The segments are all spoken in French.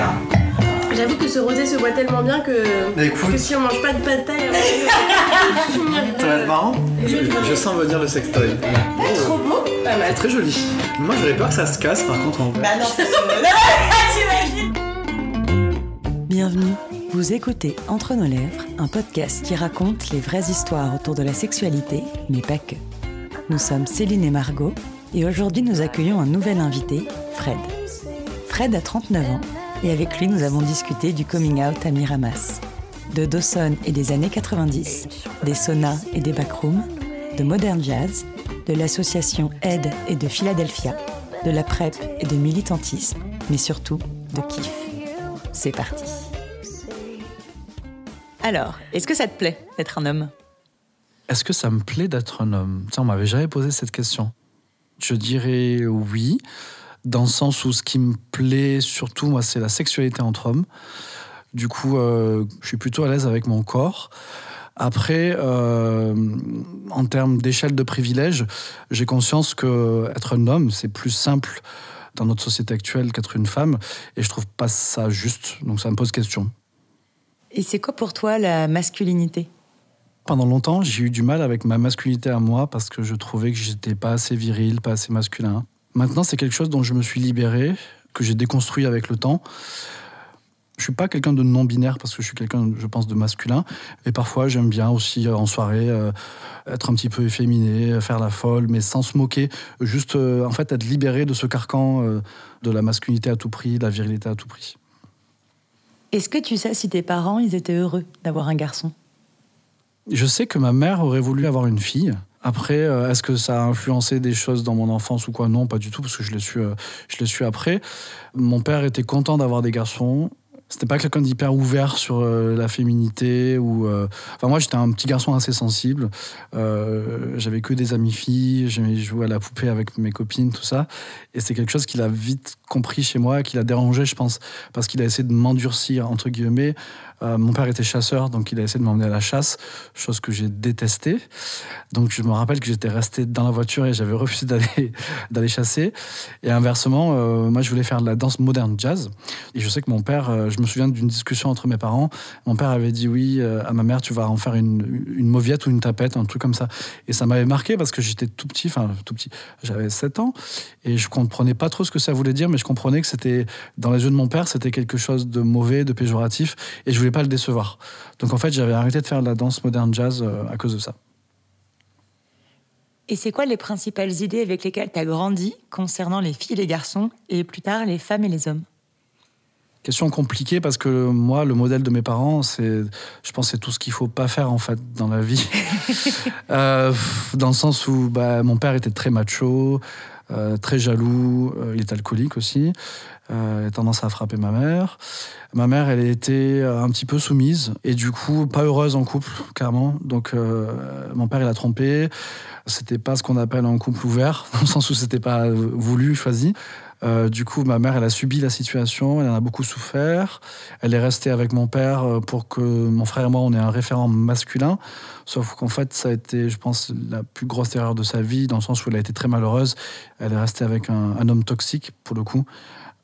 gars. J'avoue que ce rosé se boit tellement bien que, que si on mange pas de pâte taille, Ça va être marrant. Je, je sens venir le sextoy. Trop beau. C'est très joli. Moi j'aurais peur que ça se casse par contre en vrai. Bah non. T'imagines Bienvenue. Vous écoutez Entre nos lèvres, un podcast qui raconte les vraies histoires autour de la sexualité, mais pas que. Nous sommes Céline et Margot, et aujourd'hui nous accueillons un nouvel invité, Fred. Fred a 39 ans, et avec lui nous avons discuté du coming out à Miramas, de Dawson et des années 90, des saunas et des backrooms, de modern jazz, de l'association Aide et de Philadelphia, de la PrEP et de militantisme, mais surtout de kiff. C'est parti. Alors, est-ce que ça te plaît d'être un homme? Est-ce que ça me plaît d'être un homme? Tiens, on m'avait jamais posé cette question. Je dirais oui, dans le sens où ce qui me plaît surtout, moi, c'est la sexualité entre hommes. Du coup, euh, je suis plutôt à l'aise avec mon corps. Après, euh, en termes d'échelle de privilège, j'ai conscience que être un homme, c'est plus simple dans notre société actuelle qu'être une femme, et je trouve pas ça juste. Donc ça me pose question. Et c'est quoi pour toi la masculinité? Pendant longtemps, j'ai eu du mal avec ma masculinité à moi parce que je trouvais que j'étais pas assez viril, pas assez masculin. Maintenant, c'est quelque chose dont je me suis libéré, que j'ai déconstruit avec le temps. Je suis pas quelqu'un de non binaire parce que je suis quelqu'un, je pense, de masculin. Et parfois, j'aime bien aussi euh, en soirée euh, être un petit peu efféminé, euh, faire la folle, mais sans se moquer. Juste, euh, en fait, être libéré de ce carcan de la masculinité à tout prix, de la virilité à tout prix. Est-ce que tu sais si tes parents, ils étaient heureux d'avoir un garçon? Je sais que ma mère aurait voulu avoir une fille. Après, euh, est-ce que ça a influencé des choses dans mon enfance ou quoi? Non, pas du tout, parce que je l'ai su, euh, je l'ai su après. Mon père était content d'avoir des garçons. C'était pas quelqu'un d'hyper ouvert sur euh, la féminité ou. Enfin, moi, j'étais un petit garçon assez sensible. J'avais que des amis filles. J'aimais jouer à la poupée avec mes copines, tout ça. Et c'est quelque chose qu'il a vite compris chez moi, qu'il a dérangé, je pense, parce qu'il a essayé de m'endurcir entre guillemets. Euh, mon père était chasseur, donc il a essayé de m'emmener à la chasse, chose que j'ai détestée. Donc je me rappelle que j'étais resté dans la voiture et j'avais refusé d'aller chasser. Et inversement, euh, moi je voulais faire de la danse moderne jazz. Et je sais que mon père, euh, je me souviens d'une discussion entre mes parents. Mon père avait dit oui à ma mère, tu vas en faire une, une mauviette ou une tapette, un truc comme ça. Et ça m'avait marqué parce que j'étais tout petit, enfin tout petit, j'avais 7 ans et je comprenais pas trop ce que ça voulait dire, mais je comprenais que c'était dans les yeux de mon père, c'était quelque chose de mauvais, de péjoratif, et je voulais pas le décevoir. Donc en fait, j'avais arrêté de faire de la danse moderne jazz euh, à cause de ça. Et c'est quoi les principales idées avec lesquelles tu as grandi concernant les filles et les garçons, et plus tard les femmes et les hommes? Question compliquée parce que moi, le modèle de mes parents, c'est, je pense, c'est tout ce qu'il faut pas faire en fait dans la vie. Euh, dans le sens où bah, mon père était très macho, euh, très jaloux, euh, il est alcoolique aussi, euh, tendance à frapper ma mère. Ma mère, elle était un petit peu soumise et du coup pas heureuse en couple, clairement. Donc euh, mon père, il a trompé. C'était pas ce qu'on appelle un couple ouvert, dans le sens où c'était pas voulu, choisi. Euh, du coup, ma mère, elle a subi la situation, elle en a beaucoup souffert. Elle est restée avec mon père euh, pour que mon frère et moi, on ait un référent masculin. Sauf qu'en fait, ça a été, je pense, la plus grosse erreur de sa vie, dans le sens où elle a été très malheureuse. Elle est restée avec un homme toxique, pour le coup.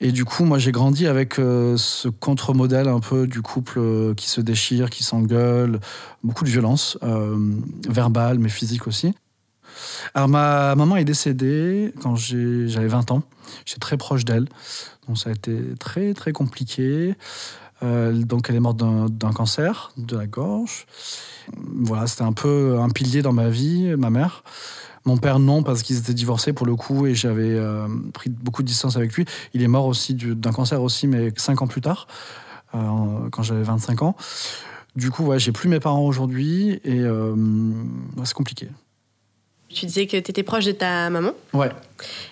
Et du coup, moi, j'ai grandi avec euh, ce contre-modèle un peu du couple euh, qui se déchire, qui s'engueule, beaucoup de violence, euh, verbale, mais physique aussi. Alors, ma maman est décédée quand j'avais 20 ans. J'étais très proche d'elle. Donc, ça a été très, très compliqué. Euh, donc, elle est morte d'un cancer de la gorge. Voilà, c'était un peu un pilier dans ma vie, ma mère. Mon père, non, parce qu'ils étaient divorcés pour le coup et j'avais euh, pris beaucoup de distance avec lui. Il est mort aussi du- d'un cancer aussi, mais cinq ans plus tard, euh, quand j'avais 25 ans. Du coup, ouais, j'ai plus mes parents aujourd'hui et euh, ouais, c'est compliqué. Tu disais que tu étais proche de ta maman. Ouais.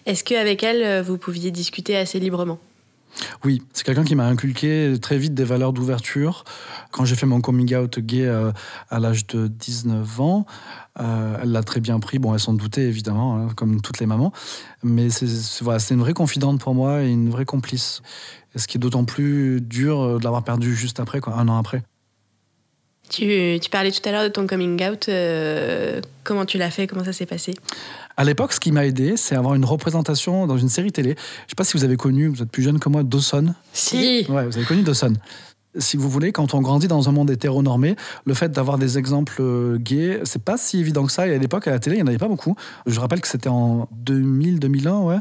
Est-ce qu'avec elle, vous pouviez discuter assez librement? Oui, c'est quelqu'un qui m'a inculqué très vite des valeurs d'ouverture. Quand j'ai fait mon coming out gay euh, à l'âge de 19 ans, euh, elle l'a très bien pris. Bon, elle s'en doutait évidemment, hein, comme toutes les mamans. Mais c'est une vraie confidente pour moi et une vraie complice. Et ce qui est d'autant plus dur euh, de l'avoir perdu juste après, quoi, un an après. tu, parlais tout à l'heure de ton coming out. comment tu l'as fait? Comment ça s'est passé? À l'époque, ce qui m'a aidé, c'est avoir une représentation dans une série télé. Je sais pas si vous avez connu, vous êtes plus jeune que moi, Dawson. Si. Ouais, vous avez connu Dawson. Si vous voulez, quand on grandit dans un monde hétéronormé, le fait d'avoir des exemples euh, gays, c'est pas si évident que ça. Et à l'époque, à la télé, il n'y en avait pas beaucoup. Je rappelle que c'était en 2000-2001, ouais.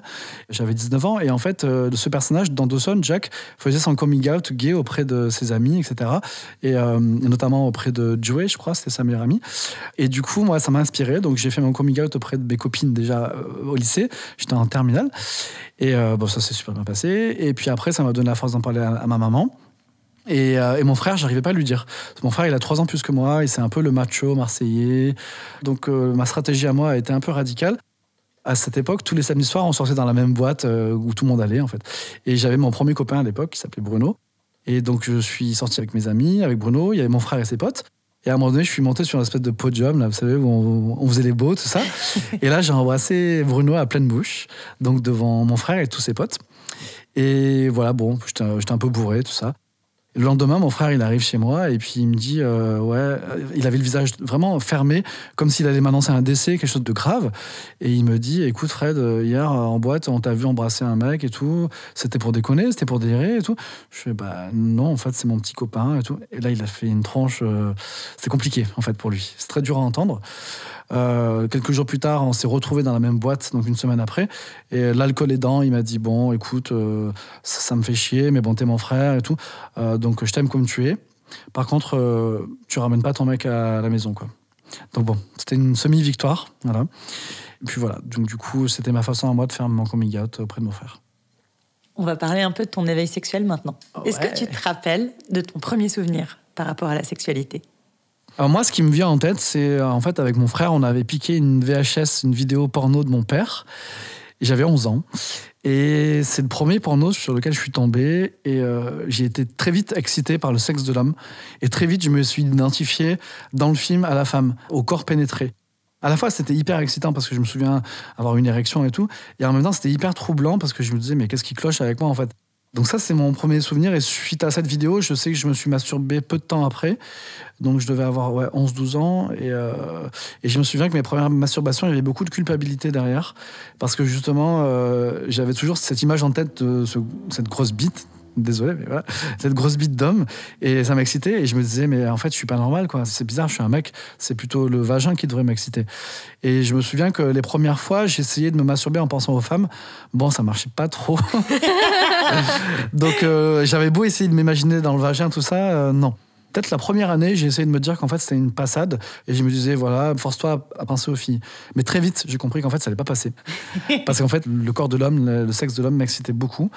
J'avais 19 ans. Et en fait, euh, ce personnage, dans Dawson, Jack, faisait son coming out gay auprès de ses amis, etc. Et euh, notamment auprès de Joey, je crois, c'était sa meilleure amie. Et du coup, moi, ça m'a inspiré. Donc, j'ai fait mon coming out auprès de mes copines déjà au lycée. J'étais en terminale. Et bon, ça s'est super bien passé. Et puis après, ça m'a donné la force d'en parler à ma maman. Et, euh, et mon frère, j'arrivais pas à lui dire. Mon frère, il a trois ans plus que moi, et c'est un peu le macho marseillais. Donc euh, ma stratégie à moi a été un peu radicale. À cette époque, tous les samedis soirs, on sortait dans la même boîte euh, où tout le monde allait, en fait. Et j'avais mon premier copain à l'époque, qui s'appelait Bruno. Et donc je suis sorti avec mes amis, avec Bruno, il y avait mon frère et ses potes. Et à un moment donné, je suis monté sur une espèce de podium, là, vous savez, où on, on faisait les beaux, tout ça. et là, j'ai embrassé Bruno à pleine bouche, donc devant mon frère et tous ses potes. Et voilà, bon, j'étais j'étais un peu bourré, tout ça. Le lendemain, mon frère, il arrive chez moi et puis il me dit, euh, ouais, euh, il avait le visage vraiment fermé, comme s'il allait m'annoncer un décès, quelque chose de grave. Et il me dit, écoute Fred, euh, hier en boîte, on t'a vu embrasser un mec et tout. C'était pour déconner, c'était pour délirer et tout. Je fais, bah non, en fait, c'est mon petit copain et tout. Et là, il a fait une tranche. euh, C'était compliqué, en fait, pour lui. C'est très dur à entendre. Euh, quelques jours plus tard, on s'est retrouvés dans la même boîte, donc une semaine après. Et l'alcool aidant, il m'a dit Bon, écoute, euh, ça, ça me fait chier, mais bon, t'es mon frère et tout. Euh, donc je t'aime comme tu es. Par contre, euh, tu ramènes pas ton mec à la maison, quoi. Donc bon, c'était une semi-victoire. Voilà. Et puis voilà, donc du coup, c'était ma façon à moi de faire mon coming out auprès de mon frère. On va parler un peu de ton éveil sexuel maintenant. Est-ce que tu te rappelles de ton premier souvenir par rapport à la sexualité? Alors moi, ce qui me vient en tête, c'est euh, en fait avec mon frère, on avait piqué une VHS, une vidéo porno de mon père. J'avais 11 ans. Et c'est le premier porno sur lequel je suis tombé. Et euh, j'ai été très vite excité par le sexe de l'homme. Et très vite, je me suis identifié dans le film à la femme, au corps pénétré. À la fois, c'était hyper excitant parce que je me souviens avoir une érection et tout. Et en même temps, c'était hyper troublant parce que je me disais, mais qu'est-ce qui cloche avec moi en fait? Donc, ça, c'est mon premier souvenir. Et suite à cette vidéo, je sais que je me suis masturbé peu de temps après. Donc, je devais avoir ouais, 11-12 ans. Et, euh, et je me souviens que mes premières masturbations, il y avait beaucoup de culpabilité derrière. Parce que justement, euh, j'avais toujours cette image en tête de ce- cette grosse bite. Désolé, mais voilà, cette grosse bite d'homme. Et ça m'excitait. Et je me disais, mais en fait, je suis pas normal, quoi. C'est bizarre, je suis un mec. C'est plutôt le vagin qui devrait m'exciter. Et je me souviens que les premières fois, j'essayais de me masturber en pensant aux femmes. Bon, ça marchait pas trop. Donc, euh, j'avais beau essayer de m'imaginer dans le vagin, tout ça, euh, non. Peut-être la première année, j'ai essayé de me dire qu'en fait c'était une passade et je me disais voilà, force-toi à, penser aux filles. Mais très vite, j'ai compris qu'en fait ça allait pas passer. Parce qu'en fait, le corps de l'homme, le, sexe de l'homme m'excitait beaucoup.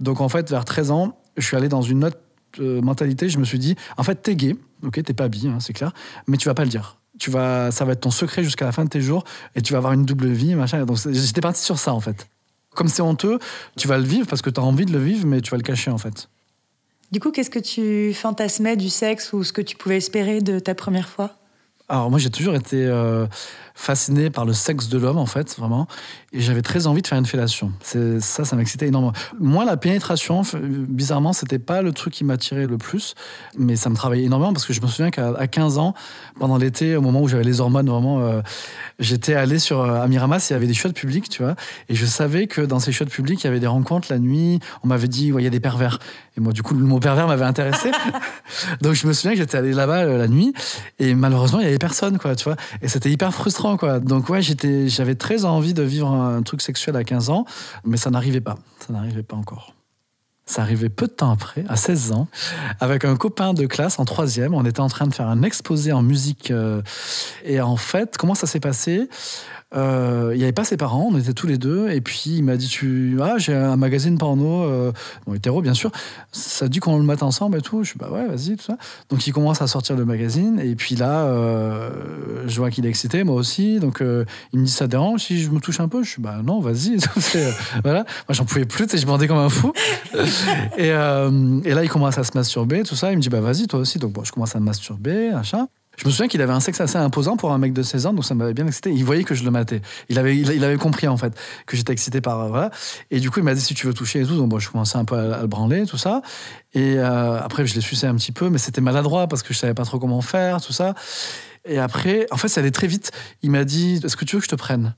Donc en fait, vers 13 ans, je suis allé dans une autre euh, mentalité. Je me suis dit en fait, t'es gay, ok, t'es pas habillé, hein, c'est clair, mais tu vas pas le dire. Tu vas, ça va être ton secret jusqu'à la fin de tes jours et tu vas avoir une double vie, machin. Donc j'étais parti sur ça en fait. Comme c'est honteux, tu vas le vivre parce que tu as envie de le vivre, mais tu vas le cacher en fait. Du coup, qu'est-ce que tu fantasmais du sexe ou ce que tu pouvais espérer de ta première fois? Alors moi j'ai toujours été euh, fasciné par le sexe de l'homme en fait, vraiment. Et j'avais très envie de faire une fellation. Ça, ça m'excitait énormément. Moi la pénétration, bizarrement, c'était pas le truc qui m'attirait le plus, mais ça me travaillait énormément parce que je me souviens qu'à à 15 ans, pendant l'été, au moment où j'avais les hormones, vraiment, euh, j'étais allé sur euh, à Miramas, il y avait des chiottes publiques, tu vois, et je savais que dans ces chiottes publiques, il y avait des rencontres la nuit. On m'avait dit, il y a des pervers. Et moi, du coup, le mot pervers m'avait intéressé. Donc je me souviens que j'étais allé là-bas euh, la nuit et malheureusement il y avait personne quoi tu vois et c'était hyper frustrant donc ouais j'avais très envie de vivre un truc sexuel à 15 ans mais ça n'arrivait pas ça n'arrivait pas encore ça arrivait peu de temps après, à 16 ans, avec un copain de classe en troisième. On était en train de faire un exposé en musique. euh, et en fait, comment ça s'est passé? Euh, Il n'y avait pas ses parents, on était tous les deux. Et puis il m'a dit tu, Ah, j'ai un magazine porno, euh, bon, hétéro bien sûr. Ça dit qu'on le mette ensemble et tout. Je suis Bah ouais, vas-y, tout ça. Donc il commence à sortir le magazine. Et puis là, euh, je vois qu'il est excité, moi aussi. Donc il me dit Ça dérange si je me touche un peu? Je suis Bah non, vas-y. Voilà. Moi j'en pouvais plus, je bandais comme un fou. Et, et là, il commence à se masturber, tout ça. Il me dit, bah vas-y, toi aussi. Donc, bon, je commence à me masturber, machin. Je me souviens qu'il avait un sexe assez imposant pour un mec de 16 ans, donc ça m'avait bien excité. Il voyait que je le matais. Il avait, il, avait compris, en fait, que j'étais excité par. euh, Voilà. Et du coup, il m'a dit, si tu veux toucher et tout. Donc, bon, je commençais un peu à, le branler, tout ça. Et euh, après, je l'ai sucé un petit peu, mais c'était maladroit parce que je savais pas trop comment faire, tout ça. Et après, en fait, ça allait très vite. Il m'a dit, est-ce que tu veux que je te prenne?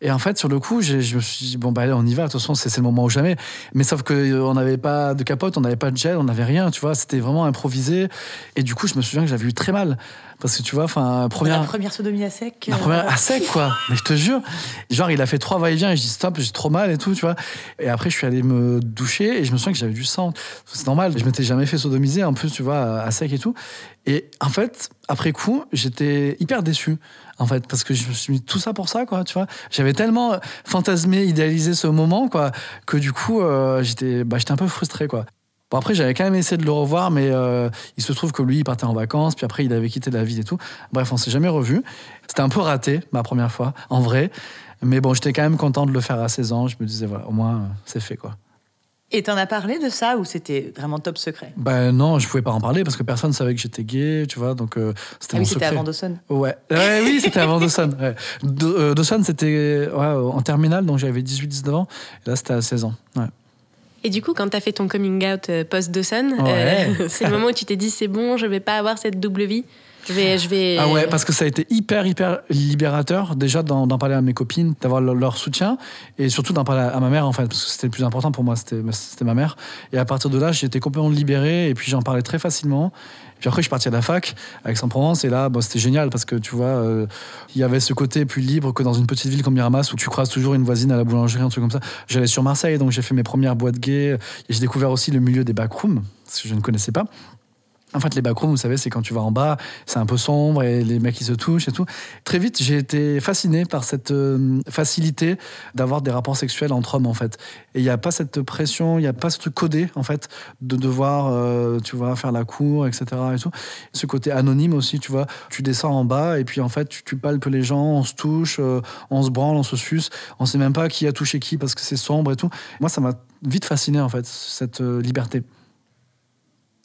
Et en fait, sur le coup, je me suis dit, bon, bah allez, on y va, de toute façon, c'est le moment ou jamais. Mais sauf qu'on n'avait pas de capote, on n'avait pas de gel, on n'avait rien, tu vois, c'était vraiment improvisé. Et du coup, je me souviens que j'avais eu très mal. Parce que tu vois, enfin, La première. première sodomie à sec. La euh, première à sec, quoi. Mais je te jure. Genre, il a fait trois va-et-vient et je dis stop, j'ai trop mal et tout, tu vois. Et après, je suis allé me doucher et je me souviens que j'avais du sang. C'est normal, je m'étais jamais fait sodomiser, en plus, tu vois, à sec et tout. Et en fait, après coup, j'étais hyper déçu, en fait, parce que je me suis mis tout ça pour ça, quoi, tu vois. J'avais tellement fantasmé, idéalisé ce moment, quoi, que du coup, euh, j'étais bah, j'étais un peu frustré, quoi. Bon, après, j'avais quand même essayé de le revoir, mais euh, il se trouve que lui, il partait en vacances, puis après, il avait quitté la ville et tout. Bref, on s'est jamais revu. C'était un peu raté, ma première fois, en vrai. Mais bon, j'étais quand même content de le faire à 16 ans. Je me disais, voilà, au moins, euh, c'est fait, quoi. Et t'en as parlé de ça ou c'était vraiment top secret? Ben non, je pouvais pas en parler parce que personne savait que j'étais gay, tu vois, donc euh, c'était Ah oui, c'était avant Dawson. Ouais. Ouais, oui, c'était avant Dawson. Ouais. Euh, Dawson, c'était ouais, en terminale, donc j'avais 18-19 ans. Et là, c'était à 16 ans. Ouais. Et du coup, quand t'as fait ton coming out euh, post-Dawson, Ouais. euh, c'est le moment où tu t'es dit c'est bon, je vais pas avoir cette double vie. Je vais, je vais. Ah ouais, parce que ça a été hyper, hyper libérateur, déjà d'en parler à mes copines, d'avoir leur, leur soutien, et surtout d'en parler à, ma mère, en fait, parce que c'était le plus important pour moi, c'était c'était ma mère. Et à partir de là, j'étais complètement libéré, et puis j'en parlais très facilement. Puis après, je suis parti à la fac, à Aix-en-Provence, et là, bon, c'était génial, parce que tu vois, euh, il y avait ce côté plus libre que dans une petite ville comme Miramas, où tu croises toujours une voisine à la boulangerie, un truc comme ça. J'allais sur Marseille, donc j'ai fait mes premières boîtes gays, et j'ai découvert aussi le milieu des backrooms, ce que je ne connaissais pas. En fait, les backrooms, vous savez, c'est quand tu vas en bas, c'est un peu sombre et les mecs ils se touchent et tout. Très vite, j'ai été fasciné par cette euh, facilité d'avoir des rapports sexuels entre hommes, en fait. Et il n'y a pas cette pression, il n'y a pas ce truc codé, en fait, de devoir, euh, tu vois, faire la cour, etc. Et tout. Ce côté anonyme aussi, tu vois. Tu descends en bas et puis, en fait, tu, palpes les gens, on se touche, euh, on se branle, on se suce. On sait même pas qui a touché qui parce que c'est sombre et tout. Moi, ça m'a vite fasciné, en fait, cette liberté.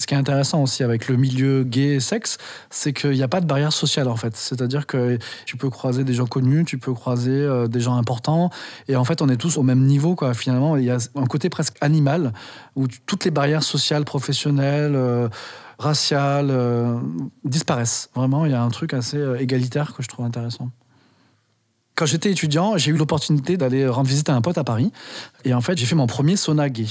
Ce qui est intéressant aussi avec le milieu gay et sexe, c'est qu'il n'y a pas de barrière sociale en fait. C'est-à-dire que tu peux croiser des gens connus, tu peux croiser euh, des gens importants, et en fait on est tous au même niveau. Finalement, il y a un côté presque animal où toutes les barrières sociales, professionnelles, euh, raciales euh, disparaissent. Vraiment, il y a un truc assez égalitaire que je trouve intéressant. Quand j'étais étudiant, j'ai eu l'opportunité d'aller rendre visite à un pote à Paris. Et en fait, j'ai fait mon premier sauna gay.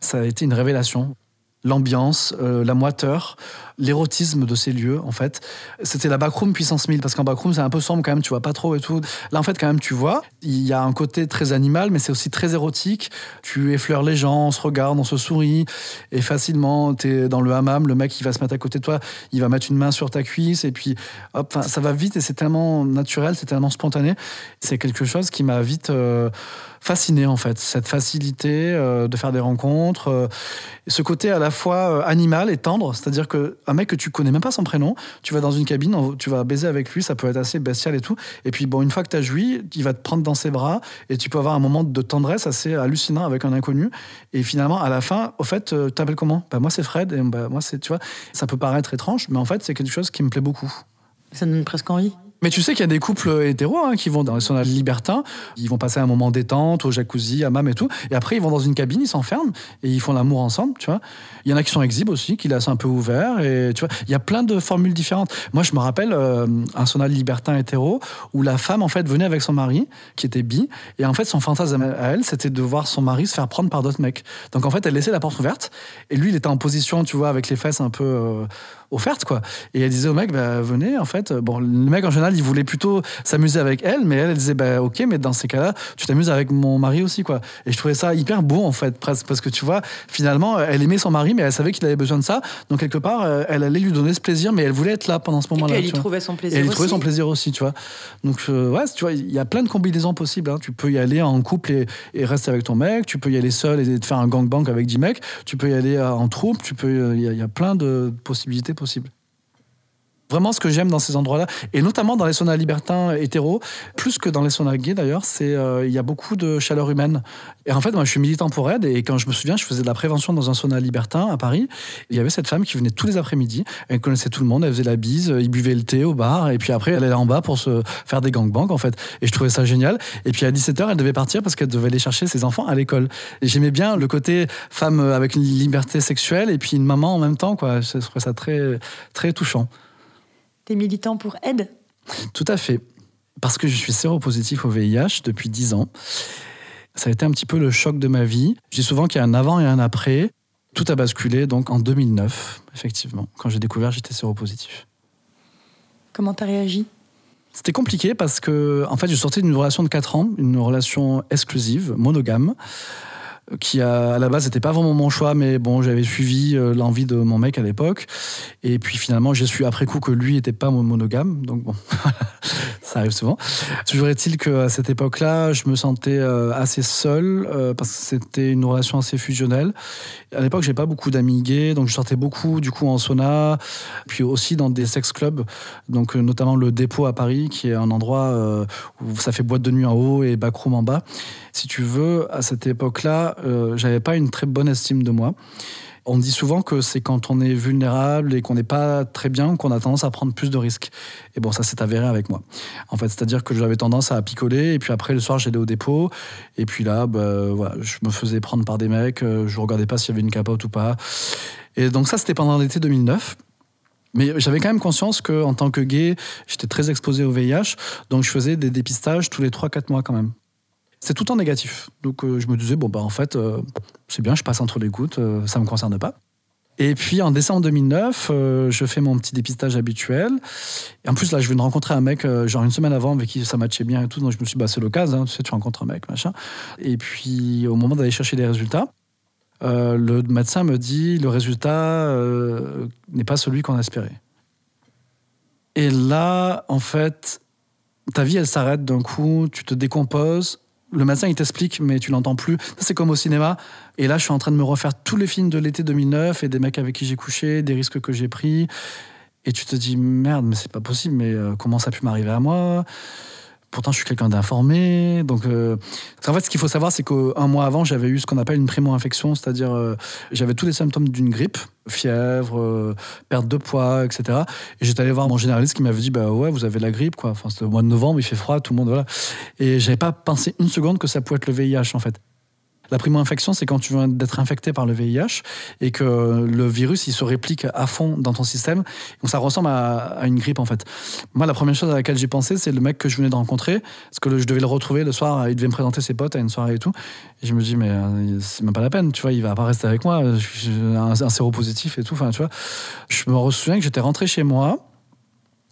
Ça a été une révélation. L'ambiance, euh, la moiteur, l'érotisme de ces lieux, en fait. C'était la backroom puissance 1000, parce qu'en backroom, c'est un peu sombre quand même, tu vois pas trop et tout. Là, en fait, quand même, tu vois, il y a un côté très animal, mais c'est aussi très érotique. Tu effleures les gens, on se regarde, on se sourit, et facilement, t'es dans le hammam, le mec, il va se mettre à côté de toi, il va mettre une main sur ta cuisse, et puis, hop, ça va vite, et c'est tellement naturel, c'est tellement spontané. C'est quelque chose qui m'a vite euh, fasciné, en fait. Cette facilité euh, de faire des rencontres, euh, ce côté à la fois animal et tendre, c'est-à-dire que un mec que tu connais même pas son prénom, tu vas dans une cabine, tu vas baiser avec lui, ça peut être assez bestial et tout. Et puis bon, une fois que tu as joui, il va te prendre dans ses bras et tu peux avoir un moment de tendresse assez hallucinant avec un inconnu. Et finalement, à la fin, au fait, euh, t'appelles comment? Bah moi c'est Fred et bah, moi c'est, tu vois, ça peut paraître étrange, mais en fait c'est quelque chose qui me plaît beaucoup. Ça donne presque envie. Mais tu sais qu'il y a des couples hétéros hein, qui vont dans les saunas libertins, ils vont passer un moment détente au jacuzzi, hammam et tout, et après ils vont dans une cabine, ils s'enferment et ils font l'amour ensemble, tu vois. Il y en a qui sont exhibes aussi, qui laissent un peu ouvert, et tu vois, il y a plein de formules différentes. Moi, je me rappelle euh, un sauna libertin hétéro où la femme en fait venait avec son mari qui était bi, et en fait son fantasme à elle, c'était de voir son mari se faire prendre par d'autres mecs. Donc en fait, elle laissait la porte ouverte, et lui il était en position, tu vois, avec les fesses un peu euh, offertes quoi. Et elle disait au mec, bah, venez en fait. Bon, le mec en général, il voulait plutôt s'amuser avec elle, mais elle, elle disait, bah, ok, mais dans ces cas-là, tu t'amuses avec mon mari aussi, quoi. Et je trouvais ça hyper beau, en fait, presque, parce que tu vois, finalement, elle aimait son mari, mais elle savait qu'il avait besoin de ça. Donc, quelque part, euh, elle allait lui donner ce plaisir, mais elle voulait être là pendant ce Et moment-là. puis elle y trouvait son Et plaisir elle y trouvait son plaisir aussi, tu vois. Donc, euh, ouais, tu vois, il y a plein de combinaisons possibles. hein. Tu peux y aller en couple et, et rester avec ton mec. Tu peux y aller seul et te faire un gangbang avec 10 mecs. Tu peux y aller euh, en troupe. Tu peux, il y, y a plein de possibilités possibles possible. Vraiment, ce que j'aime dans ces endroits-là, et notamment dans les saunas libertins hétéros, plus que dans les saunas gays d'ailleurs, c'est euh, il y a beaucoup de chaleur humaine. Et en fait, moi, je suis militant pour Aide, et quand je me souviens, je faisais de la prévention dans un sauna libertin à Paris. Il y avait cette femme qui venait tous les après-midi. Elle connaissait tout le monde, elle faisait la bise, il buvait le thé au bar, et puis après, elle allait en bas pour se faire des gangbangs, en fait. Et je trouvais ça génial. Et puis à 17h, elle devait partir parce qu'elle devait aller chercher ses enfants à l'école. Et j'aimais bien le côté femme avec une liberté sexuelle, et puis une maman en même temps, quoi. Je trouvais ça très, très touchant. T'es militant pour aide Tout à fait. parce que je suis séropositif au VIH depuis 10 ans. Ça a été un petit peu le choc de ma vie. Je dis souvent qu'il y a un avant et un après. Tout a basculé donc en 2009, effectivement. Quand j'ai découvert, j'étais séropositif. Comment t'as réagi? C'était compliqué parce que, en fait, je sortais d'une relation de 4 ans, une relation exclusive, monogame qui à la base n'était pas vraiment mon choix, mais bon, j'avais suivi euh, l'envie de mon mec à l'époque. Et puis finalement, j'ai su après coup que lui n'était pas mon monogame. Donc bon, ça arrive souvent. Toujours est-il qu'à cette époque-là, je me sentais euh, assez seul euh, parce que c'était une relation assez fusionnelle. À l'époque, j'ai pas beaucoup d'amis gays, donc je sortais beaucoup du coup en sauna, puis aussi dans des sex clubs, donc notamment le Dépôt à Paris, qui est un endroit où ça fait boîte de nuit en haut et backroom en bas. Si tu veux, à cette époque-là, euh, j'avais pas une très bonne estime de moi. On dit souvent que c'est quand on est vulnérable et qu'on n'est pas très bien qu'on a tendance à prendre plus de risques. Et bon, ça s'est avéré avec moi. En fait, c'est-à-dire que j'avais tendance à picoler et puis après le soir j'allais au dépôt et puis là, bah, je me faisais prendre par des mecs, euh, je regardais pas s'il y avait une capote ou pas. Et donc ça, c'était pendant l'été 2009. Mais j'avais quand même conscience que en tant que gay, j'étais très exposé au VIH, donc je faisais des dépistages tous les 3-4 mois quand même c'est tout en négatif. Donc euh, je me disais, bon, bah en fait, euh, c'est bien, je passe entre les gouttes, euh, ça ne me concerne pas. Et puis en décembre 2009, je fais mon petit dépistage habituel. Et en plus, là, je viens de rencontrer un mec, genre une semaine avant, avec qui ça matchait bien et tout. Donc je me suis dit, bah, c'est l'occasion, hein, tu sais, tu rencontres un mec, machin. Et puis au moment d'aller chercher les résultats, le médecin me dit, le résultat n'est pas celui qu'on espérait. Et là, en fait, ta vie, elle s'arrête d'un coup, tu te décomposes, le médecin il t'explique, mais tu l'entends plus. C'est comme au cinéma. Et là, je suis en train de me refaire tous les films de l'été 2009 et des mecs avec qui j'ai couché, des risques que j'ai pris. Et tu te dis merde, mais c'est pas possible. Mais euh, comment ça a pu m'arriver à moi? Pourtant, je suis quelqu'un d'informé. Donc, euh, en fait, ce qu'il faut savoir, c'est qu'un mois avant, j'avais eu ce qu'on appelle une primo-infection, c'est-à-dire euh, j'avais tous les symptômes d'une grippe, fièvre, euh, perte de poids, etc. Et j'étais allé voir mon généraliste qui m'avait dit, bah ouais, vous avez la grippe, quoi. Enfin, c'était au mois de novembre, il fait froid, tout le monde, voilà. Et j'avais pas pensé une seconde que ça pouvait être le VIH, en fait. La primo-infection, c'est quand tu viens d'être infecté par le VIH et que le virus, il se réplique à fond dans ton système. Donc ça ressemble à, une grippe, en fait. Moi, la première chose à laquelle j'ai pensé, c'est le mec que je venais de rencontrer, parce que je devais le retrouver le soir, il devait me présenter ses potes à une soirée et tout. Et je me dis, mais euh, c'est même pas la peine, tu vois, il va pas rester avec moi, un, un séropositif et tout. Enfin, tu vois, je me souviens que j'étais rentré chez moi.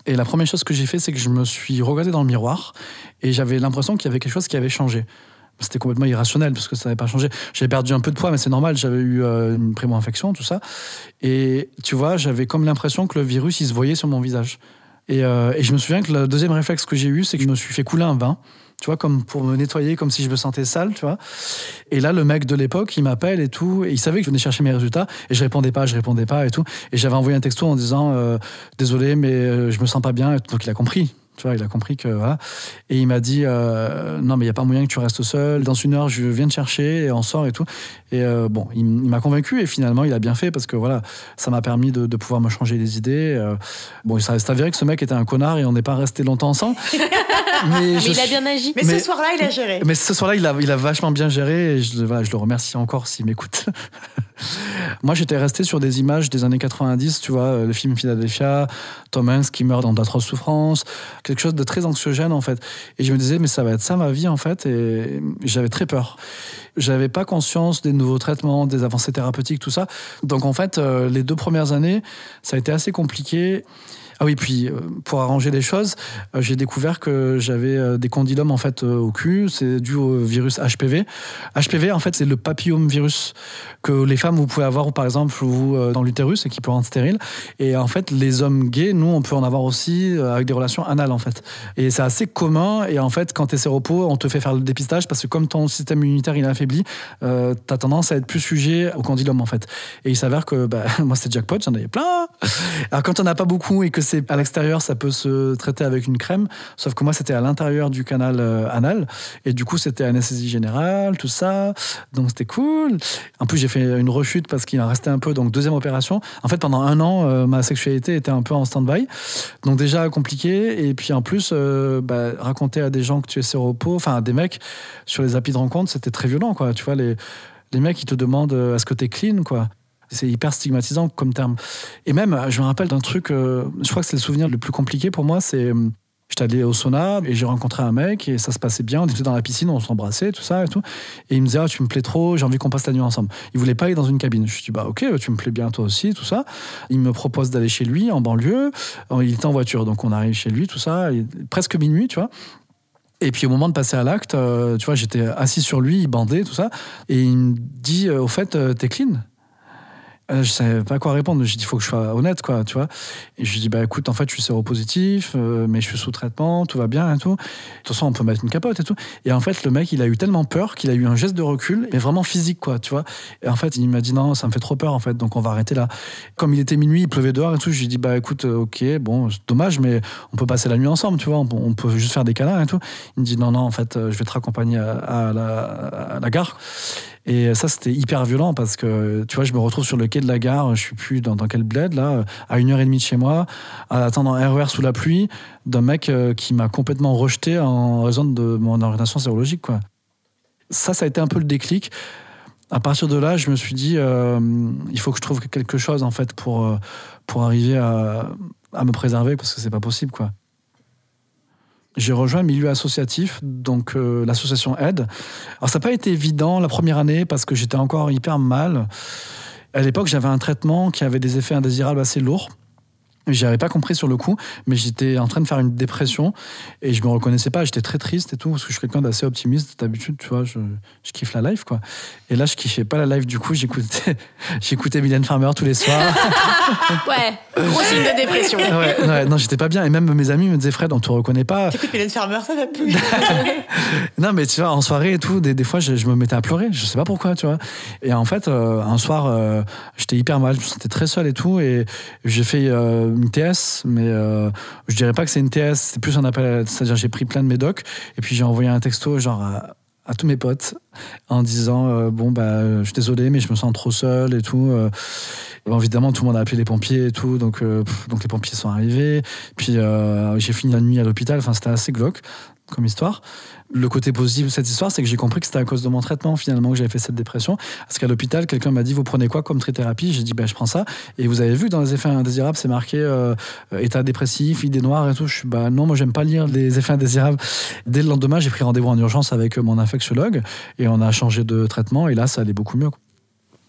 Et la première chose que j'ai fait, c'est que je me suis regardé dans le miroir et j'avais l'impression qu'il y avait quelque chose qui avait changé c'était complètement irrationnel parce que ça n'avait pas changé. J'avais perdu un peu de poids, mais c'est normal, j'avais eu euh, une primo-infection, tout ça. Et tu vois, j'avais comme l'impression que le virus, il se voyait sur mon visage. Et, euh, je me souviens que le deuxième réflexe que j'ai eu, c'est que je me suis fait couler un bain, tu vois, comme pour me nettoyer, comme si je me sentais sale, tu vois. Et là, le mec de l'époque, il m'appelle et tout, et il savait que je venais chercher mes résultats, et je répondais pas, je répondais pas et tout. Et j'avais envoyé un texto en disant, euh, désolé, mais je me sens pas bien, donc il a compris. Il a compris que. Et il m'a dit euh, non mais il y a pas moyen que tu restes seul. Dans une heure, je viens te chercher et on sort et tout. Et euh, bon, il, m'a convaincu et finalement il a bien fait parce que voilà, ça m'a permis de, pouvoir me changer les idées. Euh, bon, ça s'est avéré que ce mec était un connard et on n'est pas resté longtemps ensemble. mais, il a bien agi. Mais, ce soir-là, il a géré. Mais ce soir-là, il a, il a vachement bien géré et je, je le remercie encore s'il m'écoute. Moi, j'étais resté sur des images des années 90, tu vois, euh, le film Philadelphia, Tom Hanks qui meurt dans d'atroces souffrances, quelque chose de très anxiogène en fait. Et je me disais, mais ça va être ça ma vie en fait, et j'avais très peur. J'avais pas conscience des nouveaux traitements, des avancées thérapeutiques, tout ça. Donc en fait, euh, les deux premières années, ça a été assez compliqué. Ah oui, puis euh, pour arranger les choses, euh, j'ai découvert que j'avais euh, des condylomes en fait au cul. C'est dû au virus HPV. HPV, en fait, c'est le papillomavirus que les femmes vous pouvez avoir, par exemple, dans l'utérus et qui peut rendre stérile. Et en fait, les hommes gays, nous, on peut en avoir aussi avec des relations anales en fait. Et c'est assez commun. Et en fait, quand tu es séropo, on te fait faire le dépistage parce que comme ton système immunitaire il est affaibli, euh, tu as tendance à être plus sujet au condylome en fait. Et il s'avère que bah, moi, c'est jackpot, j'en avais plein. Alors quand on n'a pas beaucoup et que à l'extérieur, ça peut se traiter avec une crème. Sauf que moi, c'était à l'intérieur du canal euh, anal. Et du coup, c'était anesthésie générale, tout ça. Donc, c'était cool. En plus, j'ai fait une rechute parce qu'il en restait un peu. Donc, deuxième opération. En fait, pendant un an, euh, ma sexualité était un peu en stand-by. Donc, déjà compliqué. Et puis, en plus, euh, bah, raconter à des gens que tu es séropo, enfin, à des mecs sur les applis de rencontre, c'était très violent, quoi. Tu vois, les, mecs, ils te demandent est-ce que tu es clean, quoi. C'est hyper stigmatisant comme terme. Et même, je me rappelle d'un truc, euh, je crois que c'est le souvenir le plus compliqué pour moi, c'est euh, J'étais allé au sauna et j'ai rencontré un mec et ça se passait bien. On était dans la piscine, on s'embrassait, tout ça et tout. Et il me disait, ah, tu me plais trop, j'ai envie qu'on passe la nuit ensemble. Il voulait pas aller dans une cabine. Je lui dis, bah ok, tu me plais bien toi aussi, tout ça. Il me propose d'aller chez lui en banlieue. Il était en voiture, donc on arrive chez lui, tout ça, presque minuit, tu vois. Et puis au moment de passer à l'acte, euh, tu vois, j'étais assis sur lui, il bandait, tout ça. Et il me dit, euh, au fait, euh, t'es clean? euh, je savais pas quoi répondre. J'ai dit, il faut que je sois honnête, quoi, tu vois. Et je lui dis, bah écoute, en fait, je suis séropositif, euh, mais je suis sous traitement, tout va bien et tout. De toute façon, on peut mettre une capote et tout. Et en fait, le mec, il a eu tellement peur qu'il a eu un geste de recul, mais vraiment physique, quoi, tu vois. Et en fait, il m'a dit, non, ça me fait trop peur, en fait, donc on va arrêter là. Comme il était minuit, il pleuvait dehors et tout, je lui ai dit, bah écoute, euh, ok, bon, dommage, mais on peut passer la nuit ensemble, tu vois, on, peut juste faire des câlins et tout. Il me dit, non, non, en fait, je vais te raccompagner à la gare. Et ça, c'était hyper violent parce que, tu vois, je me retrouve sur le quai de la gare, je suis plus dans, quel bled, là, à une heure et demie de chez moi, à attendre un RER e sous la pluie, d'un mec euh, qui m'a complètement rejeté en raison de mon orientation sérologique. Ça, ça a été un peu le déclic. À partir de là, je me suis dit, euh, il faut que je trouve quelque chose, en fait, pour, euh, pour arriver à, à me préserver, parce que c'est pas possible, quoi j'ai rejoint un milieu associatif, donc euh, l'association Aide. Alors ça n'a pas été évident la première année parce que j'étais encore hyper mal. À l'époque, j'avais un traitement qui avait des effets indésirables assez lourds. J'y avais pas compris sur le coup, mais j'étais en train de faire une dépression et je me reconnaissais pas. J'étais très triste et tout parce que je suis quelqu'un d'assez optimiste d'habitude, tu vois. Je, je, kiffe la life, quoi. Et là, je kiffais pas la life. Du coup, j'écoutais, j'écoutais Mylène Farmer tous les soirs. ouais, gros signe de dépression. Ouais, ouais, non, j'étais pas bien. Et même mes amis me disaient, Fred, on te reconnaît pas. T'écoutes Mylène Farmer, ça va plus. non, mais tu vois, en soirée et tout, des, des fois, je, me mettais à pleurer. Je sais pas pourquoi, tu vois. Et en fait, euh, un soir, euh, j'étais hyper mal. Je me sentais très seul et tout. Et j'ai fait euh, une TS, mais euh, je dirais pas que c'est une TS, c'est plus un appel, c'est-à-dire j'ai pris plein de médocs et puis j'ai envoyé un texto genre à, tous mes potes en disant euh, bon bah je suis désolé mais je me sens trop seul et tout. Euh. évidemment tout le monde a appelé les pompiers et tout donc donc les pompiers sont arrivés. Puis j'ai fini la nuit à l'hôpital. Enfin c'était assez glauque comme histoire le côté positif de cette histoire, c'est que j'ai compris que c'était à cause de mon traitement finalement que j'avais fait cette dépression. Parce qu'à l'hôpital, quelqu'un m'a dit Vous prenez quoi comme trithérapie? J'ai dit bah, Je prends ça. Et vous avez vu dans les effets indésirables, c'est marqué euh, état dépressif, idée noire et tout. Je suis Bah non, moi j'aime pas lire les effets indésirables. Dès le lendemain, j'ai pris rendez-vous en urgence avec mon infectiologue et on a changé de traitement. Et là, ça allait beaucoup mieux.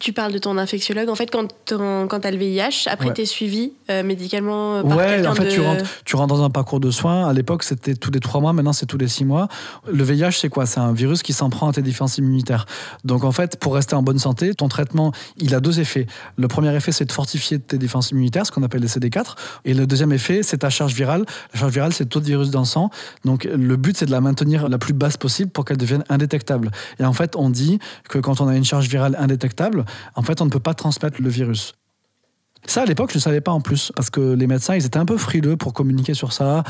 Tu parles de ton infectiologue. En fait, quand, quand tu as le VIH, après, tu es suivi euh, médicalement euh, par Ouais, en fait, tu, rentres, tu rentres dans un parcours de soins. À l'époque, c'était tous les trois mois. Maintenant, c'est tous les six mois. Le VIH, c'est quoi? C'est un virus qui s'en prend à tes défenses immunitaires. Donc, en fait, pour rester en bonne santé, ton traitement, il a deux effets. Le premier effet, c'est de fortifier tes défenses immunitaires, ce qu'on appelle les CD4. Et le deuxième effet, c'est ta charge virale. La charge virale, c'est le taux de virus dans le sang. Donc, le but, c'est de la maintenir la plus basse possible pour qu'elle devienne indétectable. Et en fait, on dit que quand on a une charge virale indétectable, en fait, on ne peut pas transmettre le virus. Ça, à l'époque, je ne savais pas en plus, parce que les médecins, ils étaient un peu frileux pour communiquer sur ça.